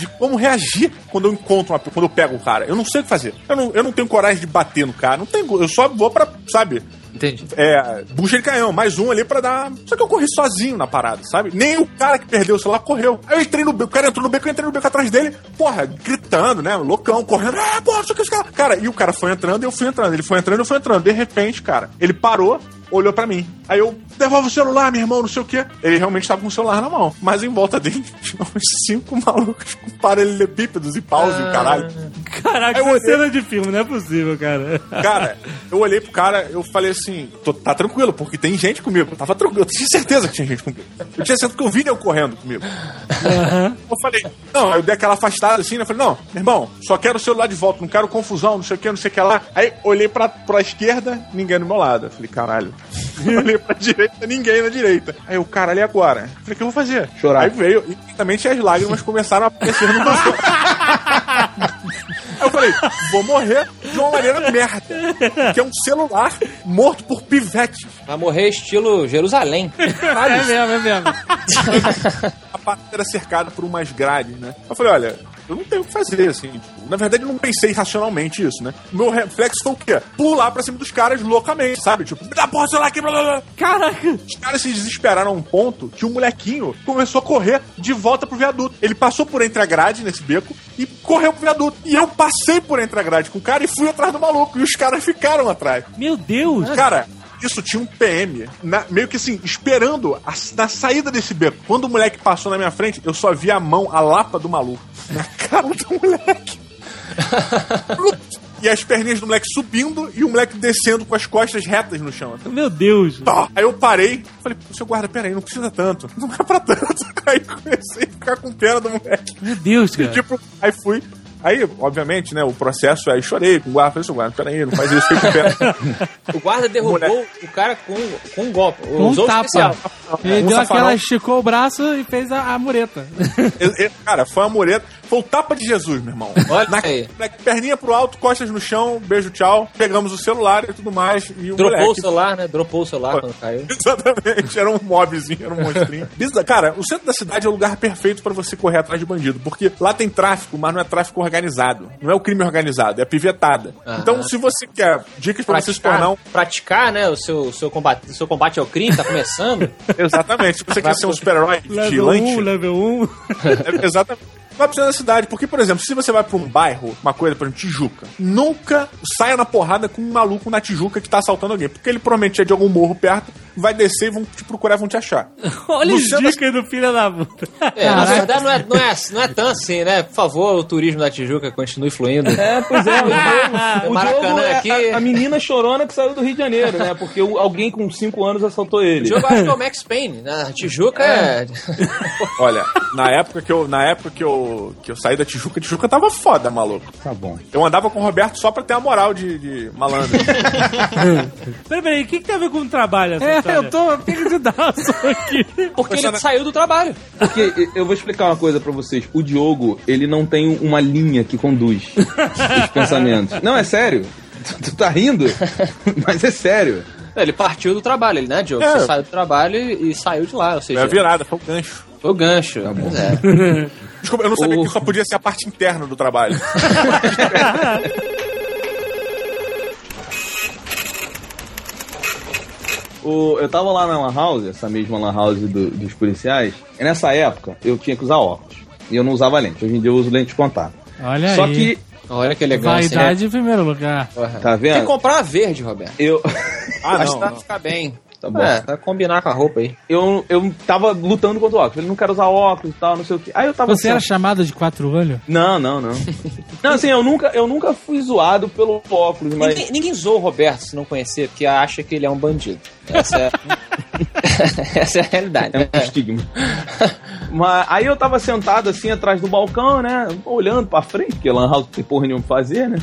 de como reagir quando eu encontro uma, quando eu pego o cara. Eu não sei o que fazer. Eu não, eu não tenho coragem de bater no cara. Não tenho, eu só vou pra, sabe, Entendi. é, bucha de canhão, mais um ali pra dar. Só que eu corri sozinho na parada, sabe? Nem o cara que perdeu o celular correu. Aí eu entrei no beco, o cara entrou no beco, eu entrei no beco atrás dele, porra, gritando, né? Loucão, correndo, ah, porra, só que esse cara. Cara, e o cara foi entrando e eu fui entrando. Ele foi entrando e eu fui entrando. De repente, cara, ele parou. Olhou pra mim. Aí eu, devolve o celular, meu irmão, não sei o quê. Ele realmente tava com o celular na mão. Mas em volta dele tinha uns cinco malucos com paralelepípedos e paus e o caralho. Caraca, eu é olhei- cena de filme, não é possível, cara. Cara, eu olhei pro cara, eu falei assim, "Tô- tá tranquilo, porque tem gente comigo. Tava tranquilo, eu tinha certeza que tinha gente comigo. Eu tinha certeza que eu vi eu correndo comigo. Eu falei, não, eu dei aquela afastada assim, né? Eu falei, não, meu irmão, só quero o celular de volta, não quero confusão, não sei o que, não sei o que lá. Aí olhei pra, pra esquerda, ninguém do meu lado. Eu falei, caralho. olhei pra direita, ninguém na direita. Aí eu, caralho, e agora? Eu falei, o que eu vou fazer? Chorar. Aí veio, e também as lágrimas começaram a aparecer no meu. Aí eu falei, vou morrer de uma maneira merda. Que é um celular morto por pivete. Vai morrer estilo Jerusalém. Caralho, É mesmo, é mesmo. a parte era cercada por umas grades, né? Eu falei, olha, eu não tenho o que fazer, assim. tipo, na verdade, eu não pensei racionalmente isso, né? Meu reflexo foi o quê? Pular pra cima dos caras loucamente, sabe? Tipo, me dá porra do celular aqui, blá blá blá. Caraca. Os caras se desesperaram a um ponto que o molequinho começou a correr de volta pro viaduto. Ele passou por entre a grade nesse beco e correu pro viaduto. E eu passei por entre a grade com o cara e fui atrás do maluco. E os caras ficaram atrás. Meu Deus. Cara, isso tinha um PM, na- meio que assim, esperando a- na saída desse beco. Quando o moleque passou na minha frente, eu só vi a mão, a lapa do maluco, na cara do moleque. e as perninhas do moleque subindo e o moleque descendo com as costas retas no chão. Meu Deus. Tá. Aí eu parei, falei, seu guarda, peraí, não precisa tanto. Não é pra tanto. Aí comecei a ficar com pena do moleque. Meu Deus, cara. Pedi pro... Aí fui. Aí, obviamente, né, o processo, aí chorei com o guarda, falei, seu guarda, peraí, não faz isso, com pena. O guarda derrubou o cara com, com um golpe. Com Usou um tapa. especial. Ele Um deu safanão. aquela, esticou o braço e fez a, a mureta. Eu- eu- Cara, foi uma mureta. Foi o tapa de Jesus, meu irmão. Olha Na, aí. na- perninha pro alto, costas no chão, beijo, tchau. Pegamos o celular e tudo mais. E o Dropou moleque... o celular, né? Dropou o celular quando caiu. Exatamente, era um mobzinho, era um monstrinho. Cara, o centro da cidade é o lugar perfeito pra você correr atrás de bandido, porque lá tem tráfico, mas não é tráfico organizado. Não é o crime organizado, é pivetada. Aham. Então, se você quer dicas pra você se tornar um. praticar, né? O seu, seu, combate, o seu combate ao crime tá começando. Exatamente, se você quer ser um super-herói Level vigilante. 1, level 1. É, exatamente. Vai precisar da cidade, porque, por exemplo, se você vai pra um bairro, uma coisa, por exemplo, Tijuca, nunca saia na porrada com um maluco na Tijuca que tá assaltando alguém, porque ele provavelmente é de algum morro perto, vai descer e vão te procurar e vão te achar. Olha No as centro da- dicas do filho da puta. É, na verdade, não é, não, é, não é tão assim, né? Por favor, o turismo da Tijuca continue fluindo. É, pois é. O Diogo, o Maracanã é aqui. a, a menina chorona que saiu do Rio de Janeiro, né? Porque o- alguém com 5 anos assaltou O ele. jogo eu acho que é o Max Payne. Na Tijuca é. Olha, na época que eu, na época que eu, que eu saí da Tijuca, Tijuca tava foda, maluco. Tá bom. Eu andava com o Roberto só pra ter a moral de, de malandro. Peraí, peraí, o que, que tem a ver com o trabalho essa É, história? eu tô perdidaço aqui. Porque ele saiu do trabalho. Porque eu vou explicar uma coisa pra vocês. O Diogo, ele não tem uma linha que conduz os pensamentos. Não, é sério. Tu, tu tá rindo? Mas é sério. Ele partiu do trabalho, ele, né, Diogo? É. Você saiu do trabalho e, e saiu de lá. Ou Foi seja, a virada, foi o gancho. foi o gancho. Tá bom. É. Desculpa, eu não sabia O- que só podia ser a parte interna do trabalho. O- eu tava lá na Lan House, essa mesma Lan House do- dos policiais, e nessa época eu tinha que usar óculos. E eu não usava lente. Hoje em dia eu uso lente de contato. Olha Só aí. que, Olha que elegância. Vaidade em primeiro lugar. né? tá Tem que vendo? comprar uma verde, Roberto. Eu, Ah, Acho não. que vai não. ficar bem. Tá bom. É, vai combinar com a roupa aí. eu, eu tava lutando contra o óculos. Ele não quer usar óculos e tal, não sei o que. Aí eu tava. Você era chamado de quatro olhos? Não, não, não. não, assim, eu nunca, eu nunca fui zoado pelo óculos, mas. Ninguém, ninguém zoou o Roberto se não conhecer, porque acha que ele é um bandido. Essa é, Essa é a realidade. É um estigma. Mas aí eu tava sentado assim atrás do balcão, né? Olhando pra frente, porque Lan House não tem porra nenhuma pra fazer, né?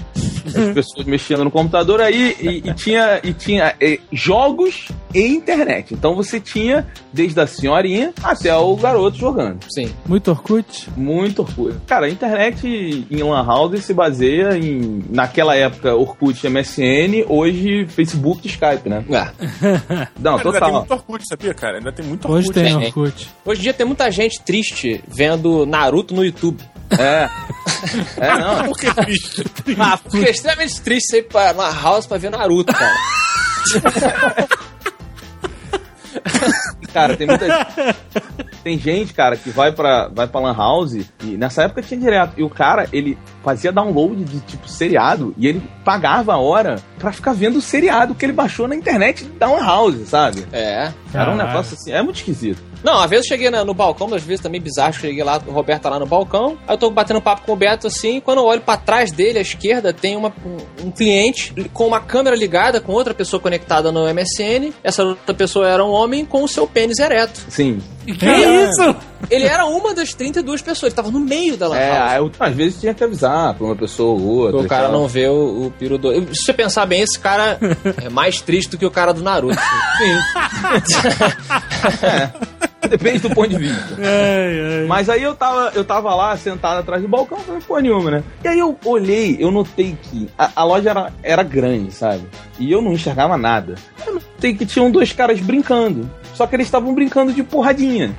As pessoas mexendo no computador aí e, e tinha, e tinha eh, jogos e internet. Então você tinha desde a senhorinha até o garoto jogando. Sim. Muito Orkut? Muito Orkut. Cara, a internet em Lan House se baseia em, naquela época, Orkut MSN, hoje Facebook e Skype, né? Ah, Não, Cara, ainda tem total. muito Orkut, sabia, cara? Ainda tem muito Hoje Orkut. tem tem. Orkut. Hoje em dia tem muita gente triste vendo Naruto no YouTube. É. É, não. Por que triste? Ah, porque é extremamente triste você ir pra uma house pra ver Naruto, cara. Cara, tem muita Tem gente, cara, que vai pra, vai pra Lan House e nessa época tinha direto. E o cara, ele fazia download de tipo seriado e ele pagava a hora pra ficar vendo o seriado que ele baixou na internet da Lan House, sabe? É. Era um negócio assim, é muito esquisito. Não, às vezes eu cheguei no balcão, às vezes também bizarro, cheguei lá, o Roberto tá lá no balcão, aí eu tô batendo papo com o Beto assim, e quando eu olho pra trás dele, à esquerda, tem uma- um, um cliente com uma câmera ligada, com outra pessoa conectada no MSN, essa outra pessoa era um homem com o seu pênis ereto. Sim. Que isso? Ele era uma das 32 pessoas, ele tava no meio da lan É, eu- às vezes tinha que avisar pra uma pessoa ou outra. O cara não vê o, o peru do. Se você pensar bem, esse cara é mais triste do que o cara do Naruto. Depende do ponto de vista. Ai, ai. Mas aí eu tava, eu tava lá sentado atrás do balcão, não porra nenhuma, né? E aí eu olhei, eu notei que a, a loja era, era grande, sabe? E eu não enxergava nada. Eu notei que tinham dois caras brincando. Só que eles estavam brincando de porradinha.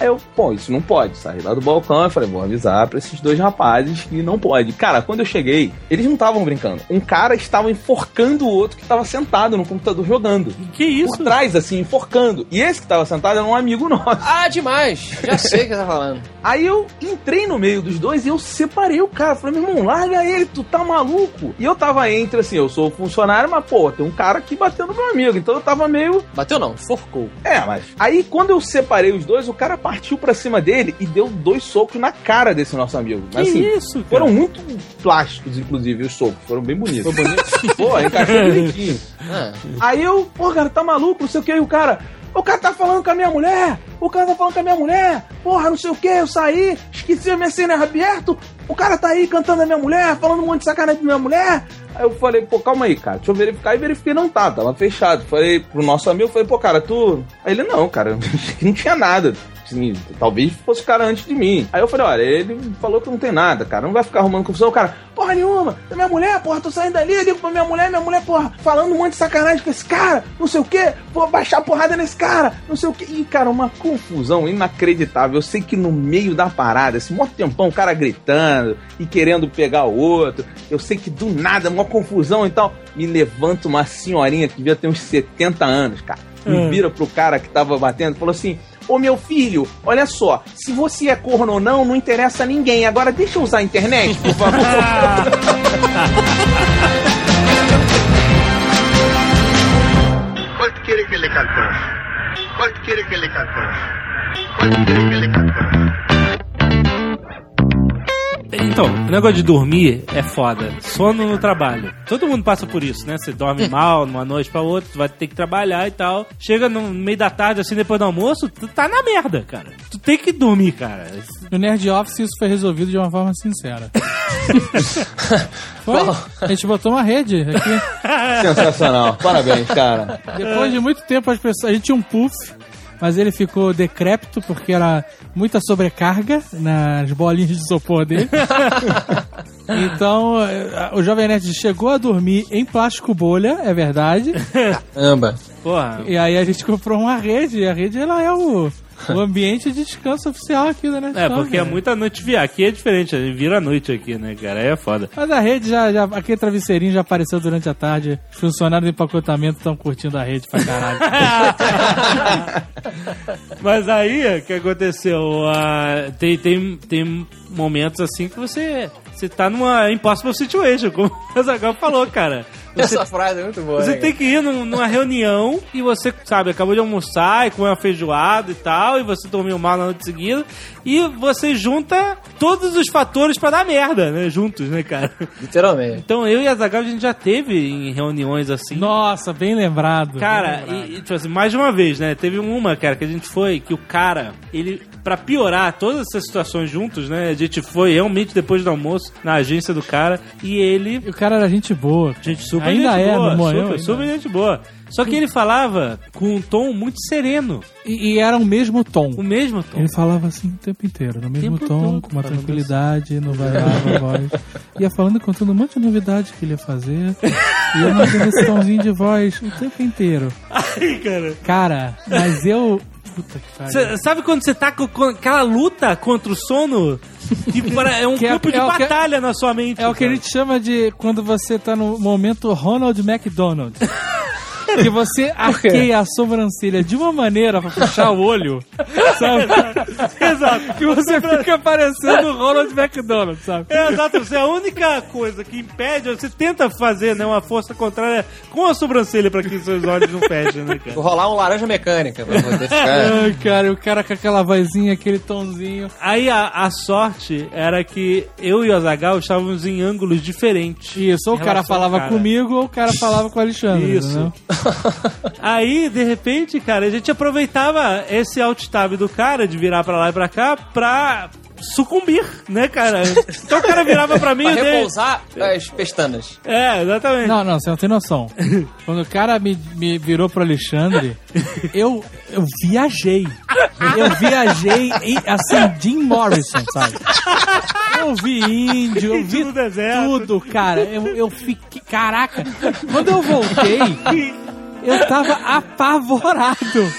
Aí eu, pô, isso não pode. Saí lá do balcão e falei, vou avisar pra esses dois rapazes que não pode. Cara, quando eu cheguei, eles não estavam brincando. Um cara estava enforcando o outro que estava sentado no computador jogando. Que isso? Por trás, assim, enforcando. E esse que estava sentado era um amigo nosso. ah, demais! Já sei o que você tá falando. Aí eu entrei no meio dos dois e eu separei o cara. Falei, meu irmão, larga ele, tu tá maluco? E eu tava entre, assim, eu sou funcionário, mas, pô, tem um cara aqui batendo no meu amigo. Então eu tava meio. Bateu não, forcou. É, mas. Aí quando eu separei os dois, o cara partiu pra cima dele e deu dois socos na cara desse nosso amigo. Que Mas, assim, isso, cara? Foram muito plásticos, inclusive, os socos. Foram bem bonitos. Foi bonito? Pô, encaixou direitinho. Ah, Aí eu, pô, cara, tá maluco, não sei o que, e o cara. O cara tá falando com a minha mulher! O cara tá falando com a minha mulher! Porra, não sei o que, eu saí, esqueci a minha cena aberto, o cara tá aí cantando a minha mulher, falando um monte de sacanagem da minha mulher. Aí eu falei, pô, calma aí, cara, deixa eu verificar. E verifiquei, não tá, tava fechado. Falei pro nosso amigo, falei, pô, cara, tu. Aí ele, não, cara, não tinha nada. Assim, talvez fosse o cara antes de mim. Aí eu falei, olha, ele falou que não tem nada, cara, não vai ficar arrumando confusão. O cara, porra nenhuma, é minha mulher, porra, tô saindo dali, eu ligo pra minha mulher, minha mulher, porra, falando um monte de sacanagem com esse cara, não sei o que, vou baixar a porrada nesse cara, não sei o que. E, cara, uma confusão inacreditável. Eu sei que no meio da parada, esse mó tempão, o cara gritando e querendo pegar o outro. Eu sei que do nada, uma confusão e tal. Me levanta uma senhorinha que devia ter uns 70 anos, cara. Me vira pro cara que tava batendo e falou assim: Ô meu filho, olha só, se você é corno ou não, não interessa a ninguém. Agora deixa eu usar a internet, por favor. ¿Cuál quiere que le cantemos? ¿Cuál quiere que le cantemos? ¿Cuál quiere que le cantemos? Então, o negócio de dormir é foda. Sono no trabalho. Todo mundo passa por isso, né? Você dorme mal numa noite pra outra, tu vai ter que trabalhar e tal. Chega no meio da tarde, assim, depois do almoço, tu tá na merda, cara. Tu tem que dormir, cara. No Nerd Office isso foi resolvido de uma forma sincera. foi? A gente botou uma rede aqui. Sensacional. Parabéns, cara. Depois de muito tempo as pessoas. A gente tinha um puff, mas ele ficou decrépito porque era muita sobrecarga nas bolinhas de isopor dele. Então, eh, o Jovem Nerd chegou a dormir em plástico bolha, é verdade. Amba. Porra. E aí a gente comprou uma rede, e a rede ela é o, o ambiente de descanso oficial aqui da Nerd É, porque é muita noite via. Aqui é diferente, vira a noite aqui, né, cara? Aí é foda. Mas a rede já, já. Aquele travesseirinho já apareceu durante a tarde. Os funcionários do empacotamento estão curtindo a rede pra caralho. Mas aí, o que aconteceu? Ah, tem, tem, tem momentos assim que você, você tá numa impossible situation, como o Zagal falou, cara. Você, Essa frase é muito boa. você né, tem que ir num- numa reunião e você, sabe, acabou de almoçar e comer uma feijoada e tal, e você dormiu mal na noite seguida, e você junta todos os fatores pra dar merda, né? Juntos, né, cara? Literalmente. Então eu e a Zagal a gente já teve em reuniões assim. Nossa, bem lembrado. Cara, bem lembrado. e, e, tipo assim, mais de uma vez, né? Teve uma, cara, que a gente foi, que o cara, ele, pra piorar todas essas situações juntos, né? A gente foi realmente depois do almoço na agência do cara e ele. E o cara era gente boa. Gente, super Ainda gente é, boa, não morreu super, super gente boa. Só que ele falava com um tom muito sereno. E, e era o mesmo tom. O mesmo tom. Ele falava assim o tempo inteiro, no mesmo tom, com uma tranquilidade, não variava a voz. Ia falando, e contando um monte de novidade que ele ia fazer. E eu mantendo esse tomzinho de voz o tempo inteiro. Ai, cara. Cara, mas eu. Puta que pariu. Cê- sabe quando você tá com, com aquela luta contra o sono? Que para- é um Que é- campo de é que- batalha na sua mente. É o que a cara. gente chama de quando você tá no momento Ronald McDonald. que você arqueia a sobrancelha de uma maneira pra fechar o olho, sabe? Exato. Que você fica parecendo o Ronald McDonald, sabe? É, exato. Você, a única coisa que impede, você tenta fazer né, uma força contrária com a sobrancelha pra que seus olhos não fechem, né, cara? Vou rolar um laranja mecânica pra poder ficar. Ai, cara, e o cara com aquela vozinha, aquele tonzinho. Aí a, a sorte era que eu e o Azagal estávamos em ângulos diferentes. Isso, ou o cara falava cara. comigo ou o cara falava com o Alexandre. Isso. entendeu? Aí, de repente, cara, a gente aproveitava esse alt tab do cara de virar pra lá e pra cá pra sucumbir, né, cara? Então o cara virava pra mim Pra e dei- repousar as pestanas. É, exatamente. Não, não, você não tem noção. Quando o cara me, me virou pro Alexandre, eu, eu viajei. Eu viajei, em- assim, Jim Morrison, sabe? Eu vi índio, eu vi no deserto. tudo, cara. Eu, eu fiquei. Caraca! Quando eu voltei, eu tava apavorado.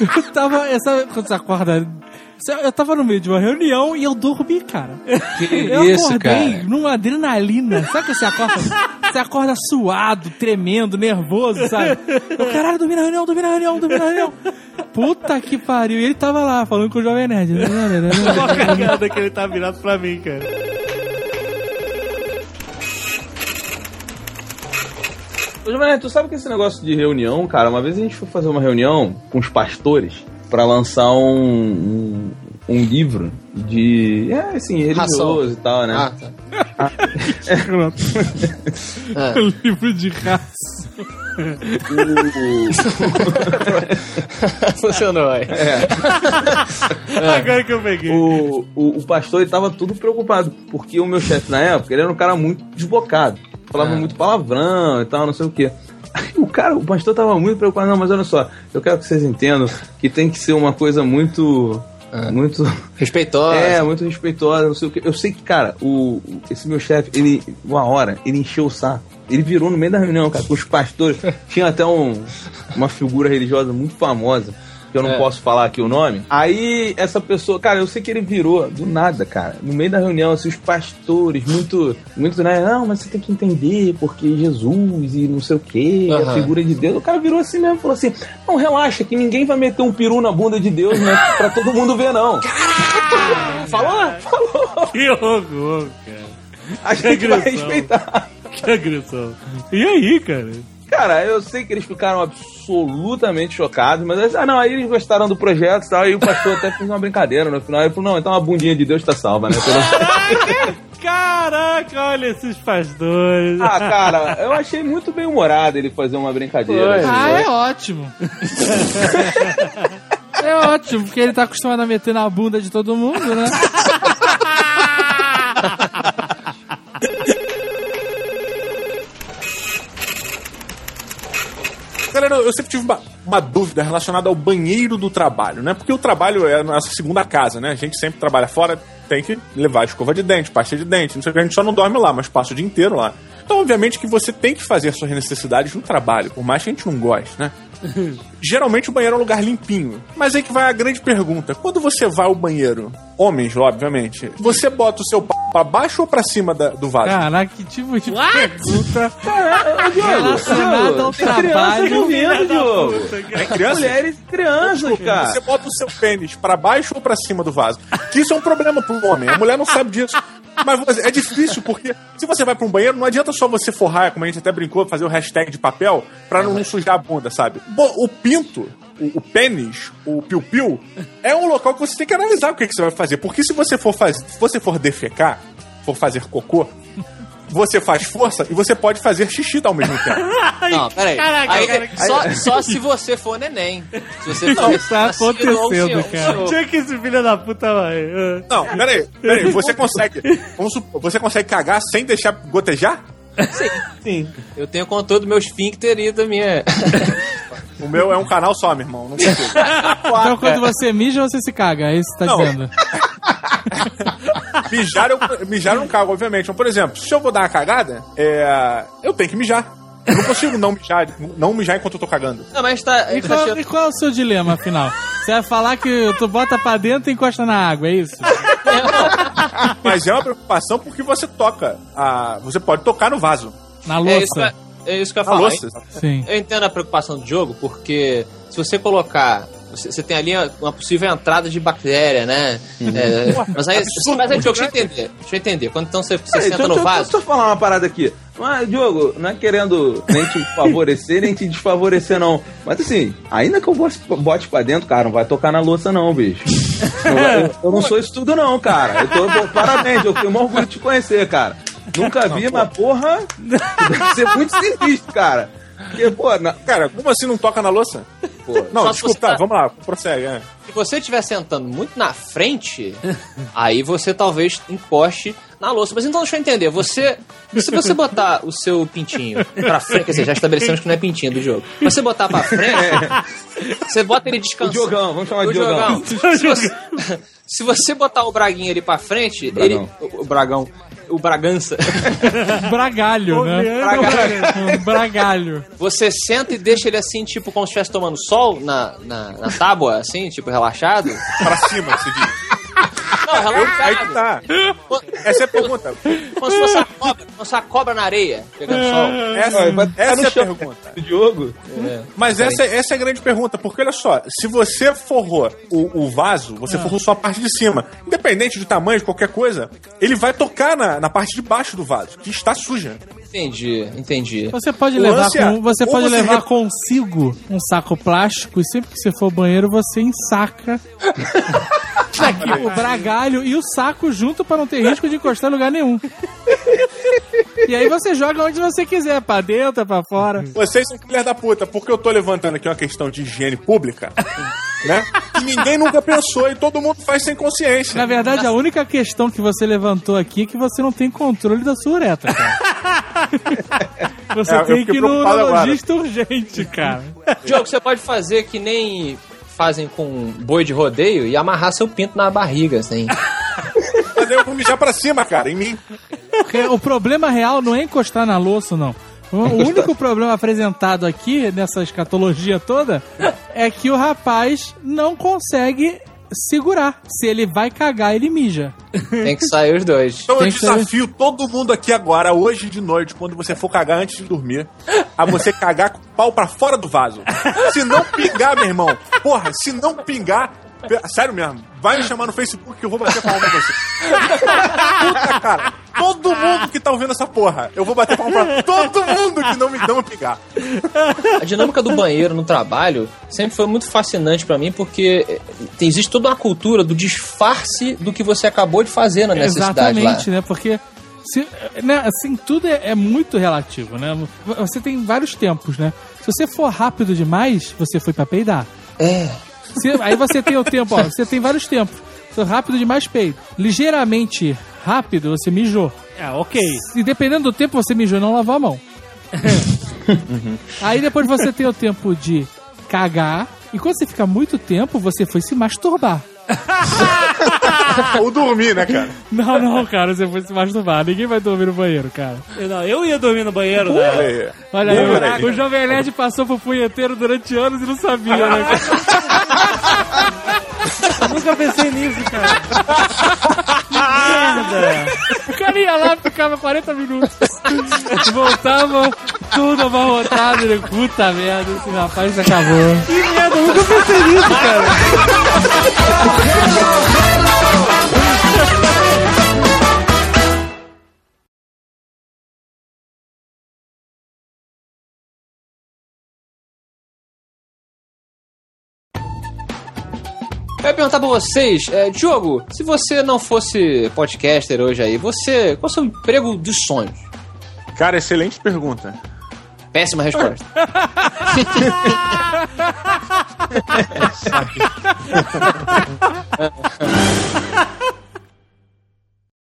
Eu tava. Sabe quando você acorda? Eu tava no meio de uma reunião e eu dormi, cara. eu isso, acordei cara? numa adrenalina. Sabe que você acorda? Você acorda suado, tremendo, nervoso, sabe? Eu, caralho, dormi na reunião, dormi na reunião, dormi na reunião. Puta que pariu. E ele tava lá, falando com o Jovem Nerd. A cagada que ele tá virado pra mim, cara. Giovanni, tu sabe que esse negócio de reunião, cara, uma vez a gente foi fazer uma reunião com os pastores pra lançar um, um, um livro de. É, assim, religioso Ração. e tal, né? Ah, tá. Ah. Livro de raça. Funcionou aí. Agora que eu peguei. o, o, o pastor ele tava tudo preocupado, porque o meu chefe na época, ele era um cara muito desbocado. Falava Ah. muito palavrão e tal, não sei o quê. Aí o cara, o pastor tava muito preocupado, não, mas olha só, eu quero que vocês entendam que tem que ser uma coisa muito. Ah. Muito. Respeitosa. É, muito respeitosa, não sei o quê. Eu sei que, cara, o, esse meu chefe, ele, uma hora, ele encheu o saco. Ele virou no meio da reunião, cara, com os pastores. Tinha até um, uma figura religiosa muito famosa, que eu não É. posso falar aqui o nome. Aí, essa pessoa, cara, eu sei que ele virou do nada, cara. No meio da reunião, assim, os pastores, muito, muito, né? Não, mas você tem que entender, porque Jesus e não sei o quê, a Aham. figura de Deus. O cara virou assim mesmo, falou assim: não, relaxa, que ninguém vai meter um peru na bunda de Deus, né? Pra todo mundo ver, não. Falou? Falou. Que horror, cara. A gente vai agressão. respeitar. Que agressão. E aí, cara? Cara, eu sei que eles ficaram absolutamente chocados, mas ah, não, aí eles gostaram do projeto e tal, aí o pastor até fez uma brincadeira no final. Ele falou, não, então a bundinha de Deus tá salva, né? Pelo- Caraca, olha esses pastores. ah, cara, eu achei muito bem humorado ele fazer uma brincadeira. assim, Ah, né? é ótimo. É ótimo, porque ele tá acostumado a meter na bunda de todo mundo, né? Eu sempre tive uma, uma dúvida relacionada ao banheiro do trabalho, né? Porque o trabalho é a nossa segunda casa, né? A gente sempre trabalha fora, tem que levar escova de dente, pasta de dente, não sei o que, a gente só não dorme lá, mas passa o dia inteiro lá. Então, obviamente, que você tem que fazer suas necessidades no trabalho, por mais que a gente não goste, né? Geralmente o banheiro é um lugar limpinho. Mas aí que vai a grande pergunta: quando você vai ao banheiro, homens, obviamente, você bota o seu p pra baixo ou pra cima da- do vaso? Caraca, que tipo de What? pergunta relacionada Diogo, ao criança trabalho. ouvindo, Diogo. É criança? Mulheres e crianças, cara. Você bota o seu pênis pra baixo ou pra cima do vaso? Que isso é um problema pro homem. A mulher não sabe disso. Mas é difícil, porque se você vai pra um banheiro, não adianta só você forrar, como a gente até brincou, fazer o hashtag de papel pra não, sujar a bunda, sabe? Bo- o pinto, o, o pênis, o piu-piu, é um local que você tem que analisar o que, que você vai fazer. Porque se você for, faz, se você for defecar, for fazer cocô, você faz força e você pode fazer xixi ao mesmo tempo. Não, peraí. Caraca, Aí, cara, só, só se você for neném. Se você for que tá acontecendo, cara? senhor. Tinha que esse filho da puta vai. Ah. Não, peraí, peraí, você consegue. Vamos supor, você consegue cagar sem deixar gotejar? Sim. Eu tenho controle do meu esfíncter e da minha. O meu é um canal só, meu irmão. Não consigo. Então quando você mija, você se caga, é isso que você tá Não. dizendo. mijar, eu, mijar eu não cago, obviamente. Mas, por exemplo, se eu vou dar uma cagada, é, eu tenho que mijar. Eu não consigo não mijar, não mijar enquanto eu tô cagando. Não, mas tá. E tá qual, e qual é o seu dilema, afinal? Você vai falar que tu bota pra dentro e encosta na água, é isso? Mas é uma preocupação porque você toca. A, você pode tocar no vaso. Na É isso, louça. que- É isso que eu ia Na falar. louça. Sim. Eu entendo a preocupação do jogo, porque se você colocar. Você, você tem ali uma possível entrada de bactéria, né? É, mas aí, mas aí, Diogo, deixa eu entender. Deixa eu entender. Quando então você, você Peraí, senta deixa, no vaso. deixa eu falar uma parada aqui. Mas, Diogo, não é querendo nem te favorecer, nem te desfavorecer, não. Mas assim, ainda que eu bote, bote pra dentro, cara, não vai tocar na louça, não, bicho. Eu, eu não sou isso tudo, não, cara. Eu tô, parabéns, eu tenho o maior orgulho de te conhecer, cara. Nunca vi, mas porra, deve ser muito sinistro, cara. Porque, pô, na- Cara, como assim não toca na louça? Não, Só desculpa, tá, tá- vamos lá, prossegue. É. Se você estiver sentando muito na frente, aí você talvez encoste na louça. Mas então deixa eu entender. Você. Se você botar o seu pintinho pra frente, quer dizer, já estabelecemos que não é pintinho do jogo. Se você botar pra frente, você bota ele o descansando. Diogão, vamos chamar de O Diogão. Diogão. Se você, se você botar o Braguinho ali pra frente, ele. Bragão. O, o Bragão. O Bragança. Bragalho, né? Um bragalho. Você senta e deixa ele assim, tipo, como se estivesse tomando sol na, na, na tábua, assim, tipo, relaxado. Pra cima, você diz. Não, relaxado. Aí que tá. Essa é a pergunta. Como se fosse a cobra, fosse a cobra na areia, pegando sol. Essa, tá essa é a chão. pergunta. Diogo. Mas essa, essa é a grande pergunta, porque olha só, se você forrou o, o vaso, você forrou só a parte de cima. Independente do tamanho, de qualquer coisa, ele vai tocar na, na parte de baixo do vaso, que está suja. Entendi, entendi. Você pode O levar, com, você pode você levar re- consigo um saco plástico e sempre que você for ao banheiro você ensaca aqui, o bragalho e o saco junto para não ter risco de encostar em lugar nenhum. E aí você joga onde você quiser, pra dentro, pra fora. Vocês são filhas da puta, porque eu tô levantando aqui uma questão de higiene pública, né? Que ninguém nunca pensou e todo mundo faz sem consciência. Na verdade, a única questão que você levantou aqui é que você não tem controle da sua uretra, cara. Você É, tem que ir no neurologista urgente, cara. Diogo, você pode fazer que nem fazem com boi de rodeio e amarrar seu pinto na barriga, assim. Mas eu vou mijar pra cima, cara, em mim. O problema real não é encostar na louça, não. O único problema apresentado aqui, nessa escatologia toda, é que o rapaz não consegue segurar. Se ele vai cagar, ele mija. Tem que sair os dois. Então eu Tem ser- desafio todo mundo aqui agora, hoje de noite, quando você for cagar antes de dormir, a você cagar com o pau pra fora do vaso. Se não pingar, meu irmão, porra, se não pingar, sério mesmo, vai me chamar no Facebook que eu vou bater palma pra você. Puta, cara, todo mundo que tá ouvindo essa porra, eu vou bater palma pra todo mundo que não me dão pingar. A dinâmica do banheiro no trabalho sempre foi muito fascinante pra mim, porque eh, existe toda uma cultura do disfarce do que você acabou de fazer na necessidade lá. Exatamente, né? Porque se, né, assim, tudo é, é muito relativo, né? Você tem vários tempos, né? Se você for rápido demais, você foi pra peidar. É. Se- aí você tem o tempo, ó, você tem vários tempos. Rápido demais, peido. Ligeiramente rápido, você mijou. É, ok. E dependendo do tempo, você mijou e não lavou a mão. Aí depois você tem o tempo de cagar. E quando você fica muito tempo, você foi se masturbar. Ou dormir, né, cara? Não, não, cara, você foi se masturbar. Ninguém vai dormir no banheiro, cara. Eu, não, eu ia dormir no banheiro, né? Olha aí. Olha aí, Peraí. o, Jovem Nerd passou pro punheteiro durante anos e não sabia, né? cara? Nunca pensei nisso, cara. Merda. O cara ia lá, ficava 40 minutos. Voltava tudo amarrotado. Ele, puta merda, esse rapaz acabou. Que merda, eu nunca pensei nisso, cara. Perguntar pra vocês, é, Diogo, se você não fosse podcaster hoje aí, você. Qual é o seu emprego dos sonhos? Cara, excelente pergunta. Péssima resposta.